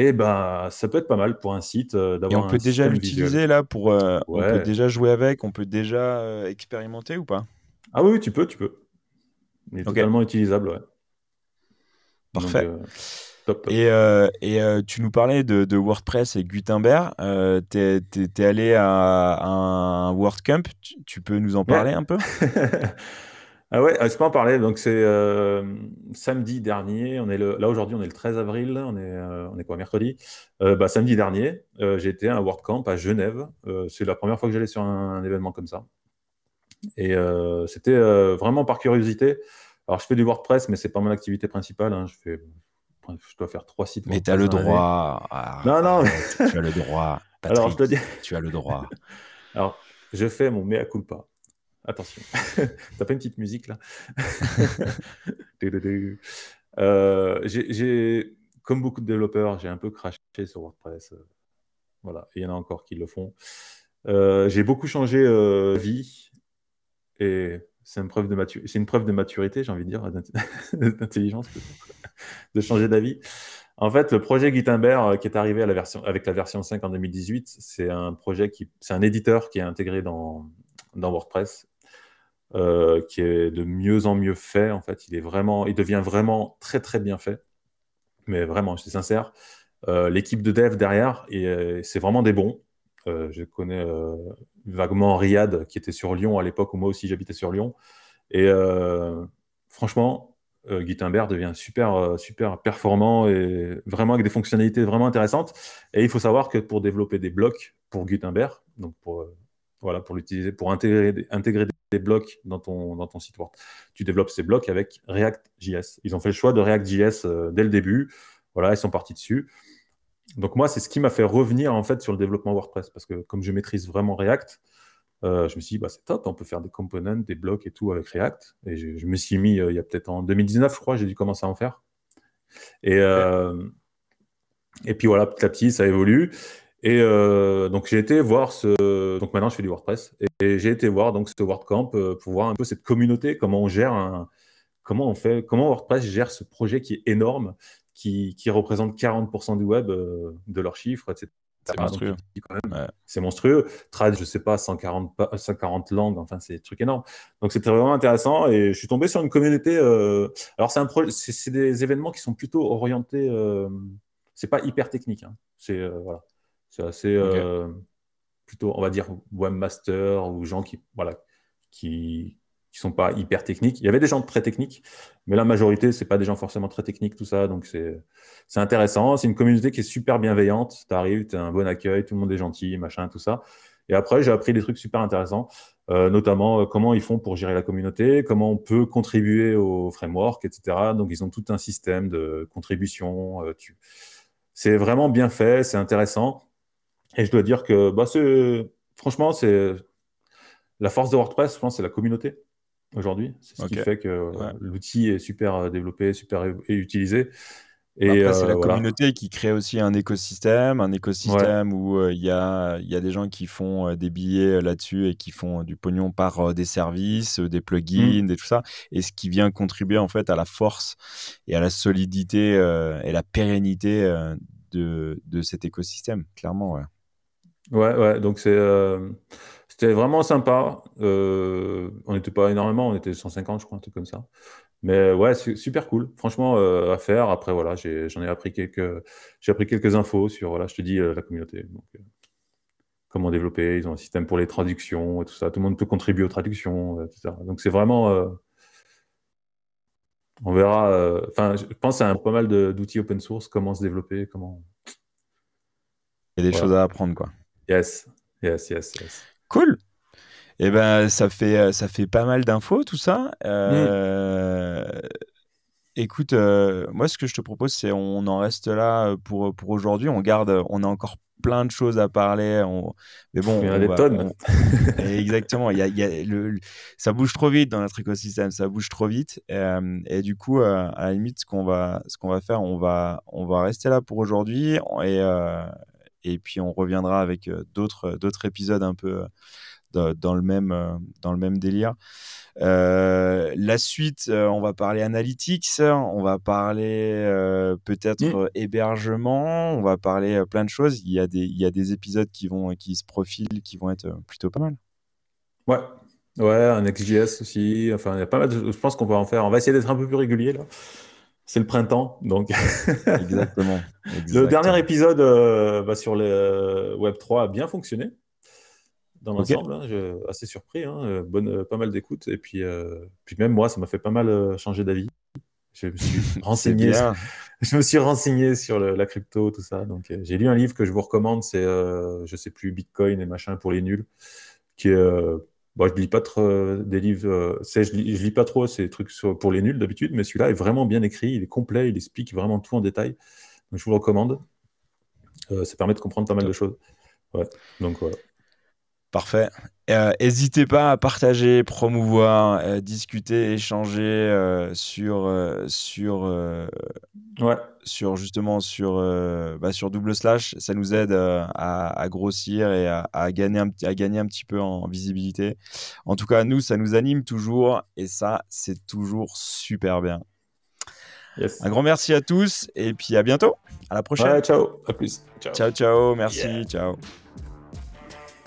Et ben, ça peut être pas mal pour un site d'avoir. Et on peut déjà l'utiliser là pour. On peut déjà jouer avec, on peut déjà expérimenter ou pas? Ah oui, tu peux, tu peux. Il est totalement utilisable, ouais. Parfait. Euh, top, Et, euh, et euh, tu nous parlais de, WordPress et Gutenberg. tu es, allé à, un WordCamp. Tu, peux nous en parler un peu? Ah ouais, je peux en parler. Donc c'est samedi dernier. On est le, là aujourd'hui, on est le 13 avril. On est, on est quoi, mercredi? Bah, Samedi dernier, été à un WordCamp à Genève. c'est la première fois que j'allais sur un, événement comme ça. Et euh, c'était euh, vraiment par curiosité. Alors, je fais du WordPress, mais c'est pas mon activité principale. Hein. Je fais je dois faire trois sites. Mais tu as le droit. non, non. tu as le droit. Alors, je dis. Tu as le droit. Alors, je fais mon mea culpa. Attention. T'as pas une petite musique là? Euh, J'ai, comme beaucoup de développeurs, j'ai un peu craché sur WordPress. Voilà, il y en a encore qui le font. j'ai beaucoup changé vie et c'est une, preuve de maturité, j'ai envie de dire, d'intelligence, de changer d'avis. En fait, le projet Gutenberg euh, qui est arrivé avec la version 5 en 2018, c'est un projet qui, c'est un éditeur qui est intégré dans, WordPress, euh, qui est de mieux en mieux fait. En fait, il est vraiment, il devient vraiment très très bien fait. Mais vraiment, je suis sincère. Euh, l'équipe de dev derrière, c'est vraiment des bons. Je connais vaguement Riyad, qui était sur Lyon à l'époque où moi aussi j'habitais sur Lyon. Et euh, franchement, euh, Gutenberg devient super, euh, super performant et vraiment avec des fonctionnalités vraiment intéressantes. Et il faut savoir que pour développer des blocs pour Gutenberg, donc pour, voilà, pour l'utiliser, pour intégrer, intégrer des blocs dans ton, dans ton site web, tu développes ces blocs avec React.js. Ils ont fait le choix de React.js dès le début. Voilà, ils sont partis dessus. Donc moi, c'est ce qui m'a fait revenir en fait sur le développement WordPress parce que comme je maîtrise vraiment React, euh, je me suis dit bah, c'est top, on peut faire des components, des blocs et tout avec React. Et je, me suis mis euh, il y a peut-être en 2019, je crois, j'ai dû commencer à en faire. Et, euh, et puis voilà, petit à petit, ça évolue. Et donc j'ai été voir ce. Donc maintenant, je fais du WordPress et, j'ai été voir donc ce WordCamp pour voir un peu cette communauté, comment on gère un, comment on fait, comment WordPress gère ce projet qui est énorme qui, représente 40% du web, euh, de leurs chiffres, etc. C'est monstrueux. C'est monstrueux. Trad, je sais pas, 140, 140 langues, enfin, c'est des trucs énormes. Donc, c'était vraiment intéressant. Et je suis tombé sur une communauté. Euh, alors, c'est un c'est des événements qui sont plutôt orientés. Euh... C'est pas hyper technique. Hein. C'est euh, voilà. C'est assez. Plutôt, on va dire, webmaster ou gens qui, voilà, qui, qui sont pas hyper techniques. Il y avait des gens très techniques, mais la majorité, c'est pas des gens forcément très techniques, tout ça. Donc, c'est intéressant. C'est une communauté qui est super bienveillante. Tu arrives, tu as un bon accueil, tout le monde est gentil, machin, tout ça. Et après, j'ai appris des trucs super intéressants, euh, notamment euh, comment ils font pour gérer la communauté, comment on peut contribuer au framework, etc. Donc, ils ont tout un système de contribution. Euh, c'est vraiment bien fait, c'est intéressant. Et je dois dire que, bah, franchement, c'est la force de WordPress, je pense, c'est la communauté aujourd'hui. C'est ce qui fait que l'outil est super euh, développé, super utilisé. Et Après, c'est la euh, communauté qui crée aussi un écosystème, un écosystème où euh, il y, a, y, a, des gens qui font des billets là-dessus et qui font du pognon par des services, des plugins, mmh. et tout ça. Et ce qui vient contribuer en fait à la force et à la solidité et la pérennité de, de, cet écosystème, clairement. Ouais, ouais, ouais donc c'est c'était vraiment sympa. Euh, on n'était pas énormément, on était 150, je crois, un truc comme ça. Mais ouais, super cool. Franchement, euh, à faire. Après, voilà, j'en ai, appris quelques, j'ai appris quelques infos sur, voilà, je te dis, euh, la communauté. comment développer. Ils ont un système pour les traductions et tout ça. Tout le monde peut contribuer aux traductions, etc. Donc, c'est vraiment. on verra. Enfin, je pense à pas mal d'outils open source, comment se développer, comment. Il y a des choses à apprendre, quoi. Yes, yes, yes, yes. Eh ben, ça fait, euh, ça fait pas mal d'infos, tout ça. Euh, écoute, euh, moi, ce que je te propose, c'est on en reste là pour, pour aujourd'hui. On garde, on a encore plein de choses à parler. Mais bon, il y a des tonnes. Exactement. Il y a, il y a le... Ça bouge trop vite dans notre écosystème. Ça bouge trop vite. et du coup, à la limite, ce qu'on va, ce qu'on va faire, on va, on va rester là pour aujourd'hui. Et, et puis on reviendra avec d'autres d'autres épisodes un peu dans, le même dans le même délire. la suite, on va parler analytics, on va parler peut-être mmh. hébergement, on va parler plein de choses. Il y a des il y a des épisodes qui vont qui se profilent, qui vont être plutôt pas mal. Ouais, ouais, un XJS aussi. Enfin, il y a pas mal. De... Je pense qu'on va en faire. On va essayer d'être un peu plus régulier là c'est le printemps, donc. exactement, Le dernier épisode euh, bah, sur le euh, Web 3 a bien fonctionné dans l'ensemble. Hein, assez surpris, hein, euh, bonne, pas mal d'écoute. Et puis, puis même moi, ça m'a fait pas mal changer d'avis. Je me suis renseigné. je me suis renseigné sur la crypto, tout ça. Donc, j'ai lu un livre que je vous recommande. C'est, je sais plus, Bitcoin et machin pour les nuls, qui est Bon, je lis pas trop euh, des livres, euh, je, lis, lis pas trop ces trucs pour les nuls d'habitude, mais celui-là est vraiment bien écrit, il est complet, il explique vraiment tout en détail. Donc, je vous le recommande. Euh, ça permet de comprendre pas mal de choses. Ouais, donc voilà. Parfait. N'hésitez pas à partager, promouvoir, discuter, échanger sur, sur ouais sur justement sur, euh, bah, sur double slash, ça nous aide euh, à, grossir et à, gagner un, à gagner un petit peu en visibilité. En tout cas, nous, ça nous anime toujours et ça, c'est toujours super bien. Un grand merci à tous et puis à bientôt. À la prochaine. ciao. À plus. Ciao, ciao. Merci. Ciao.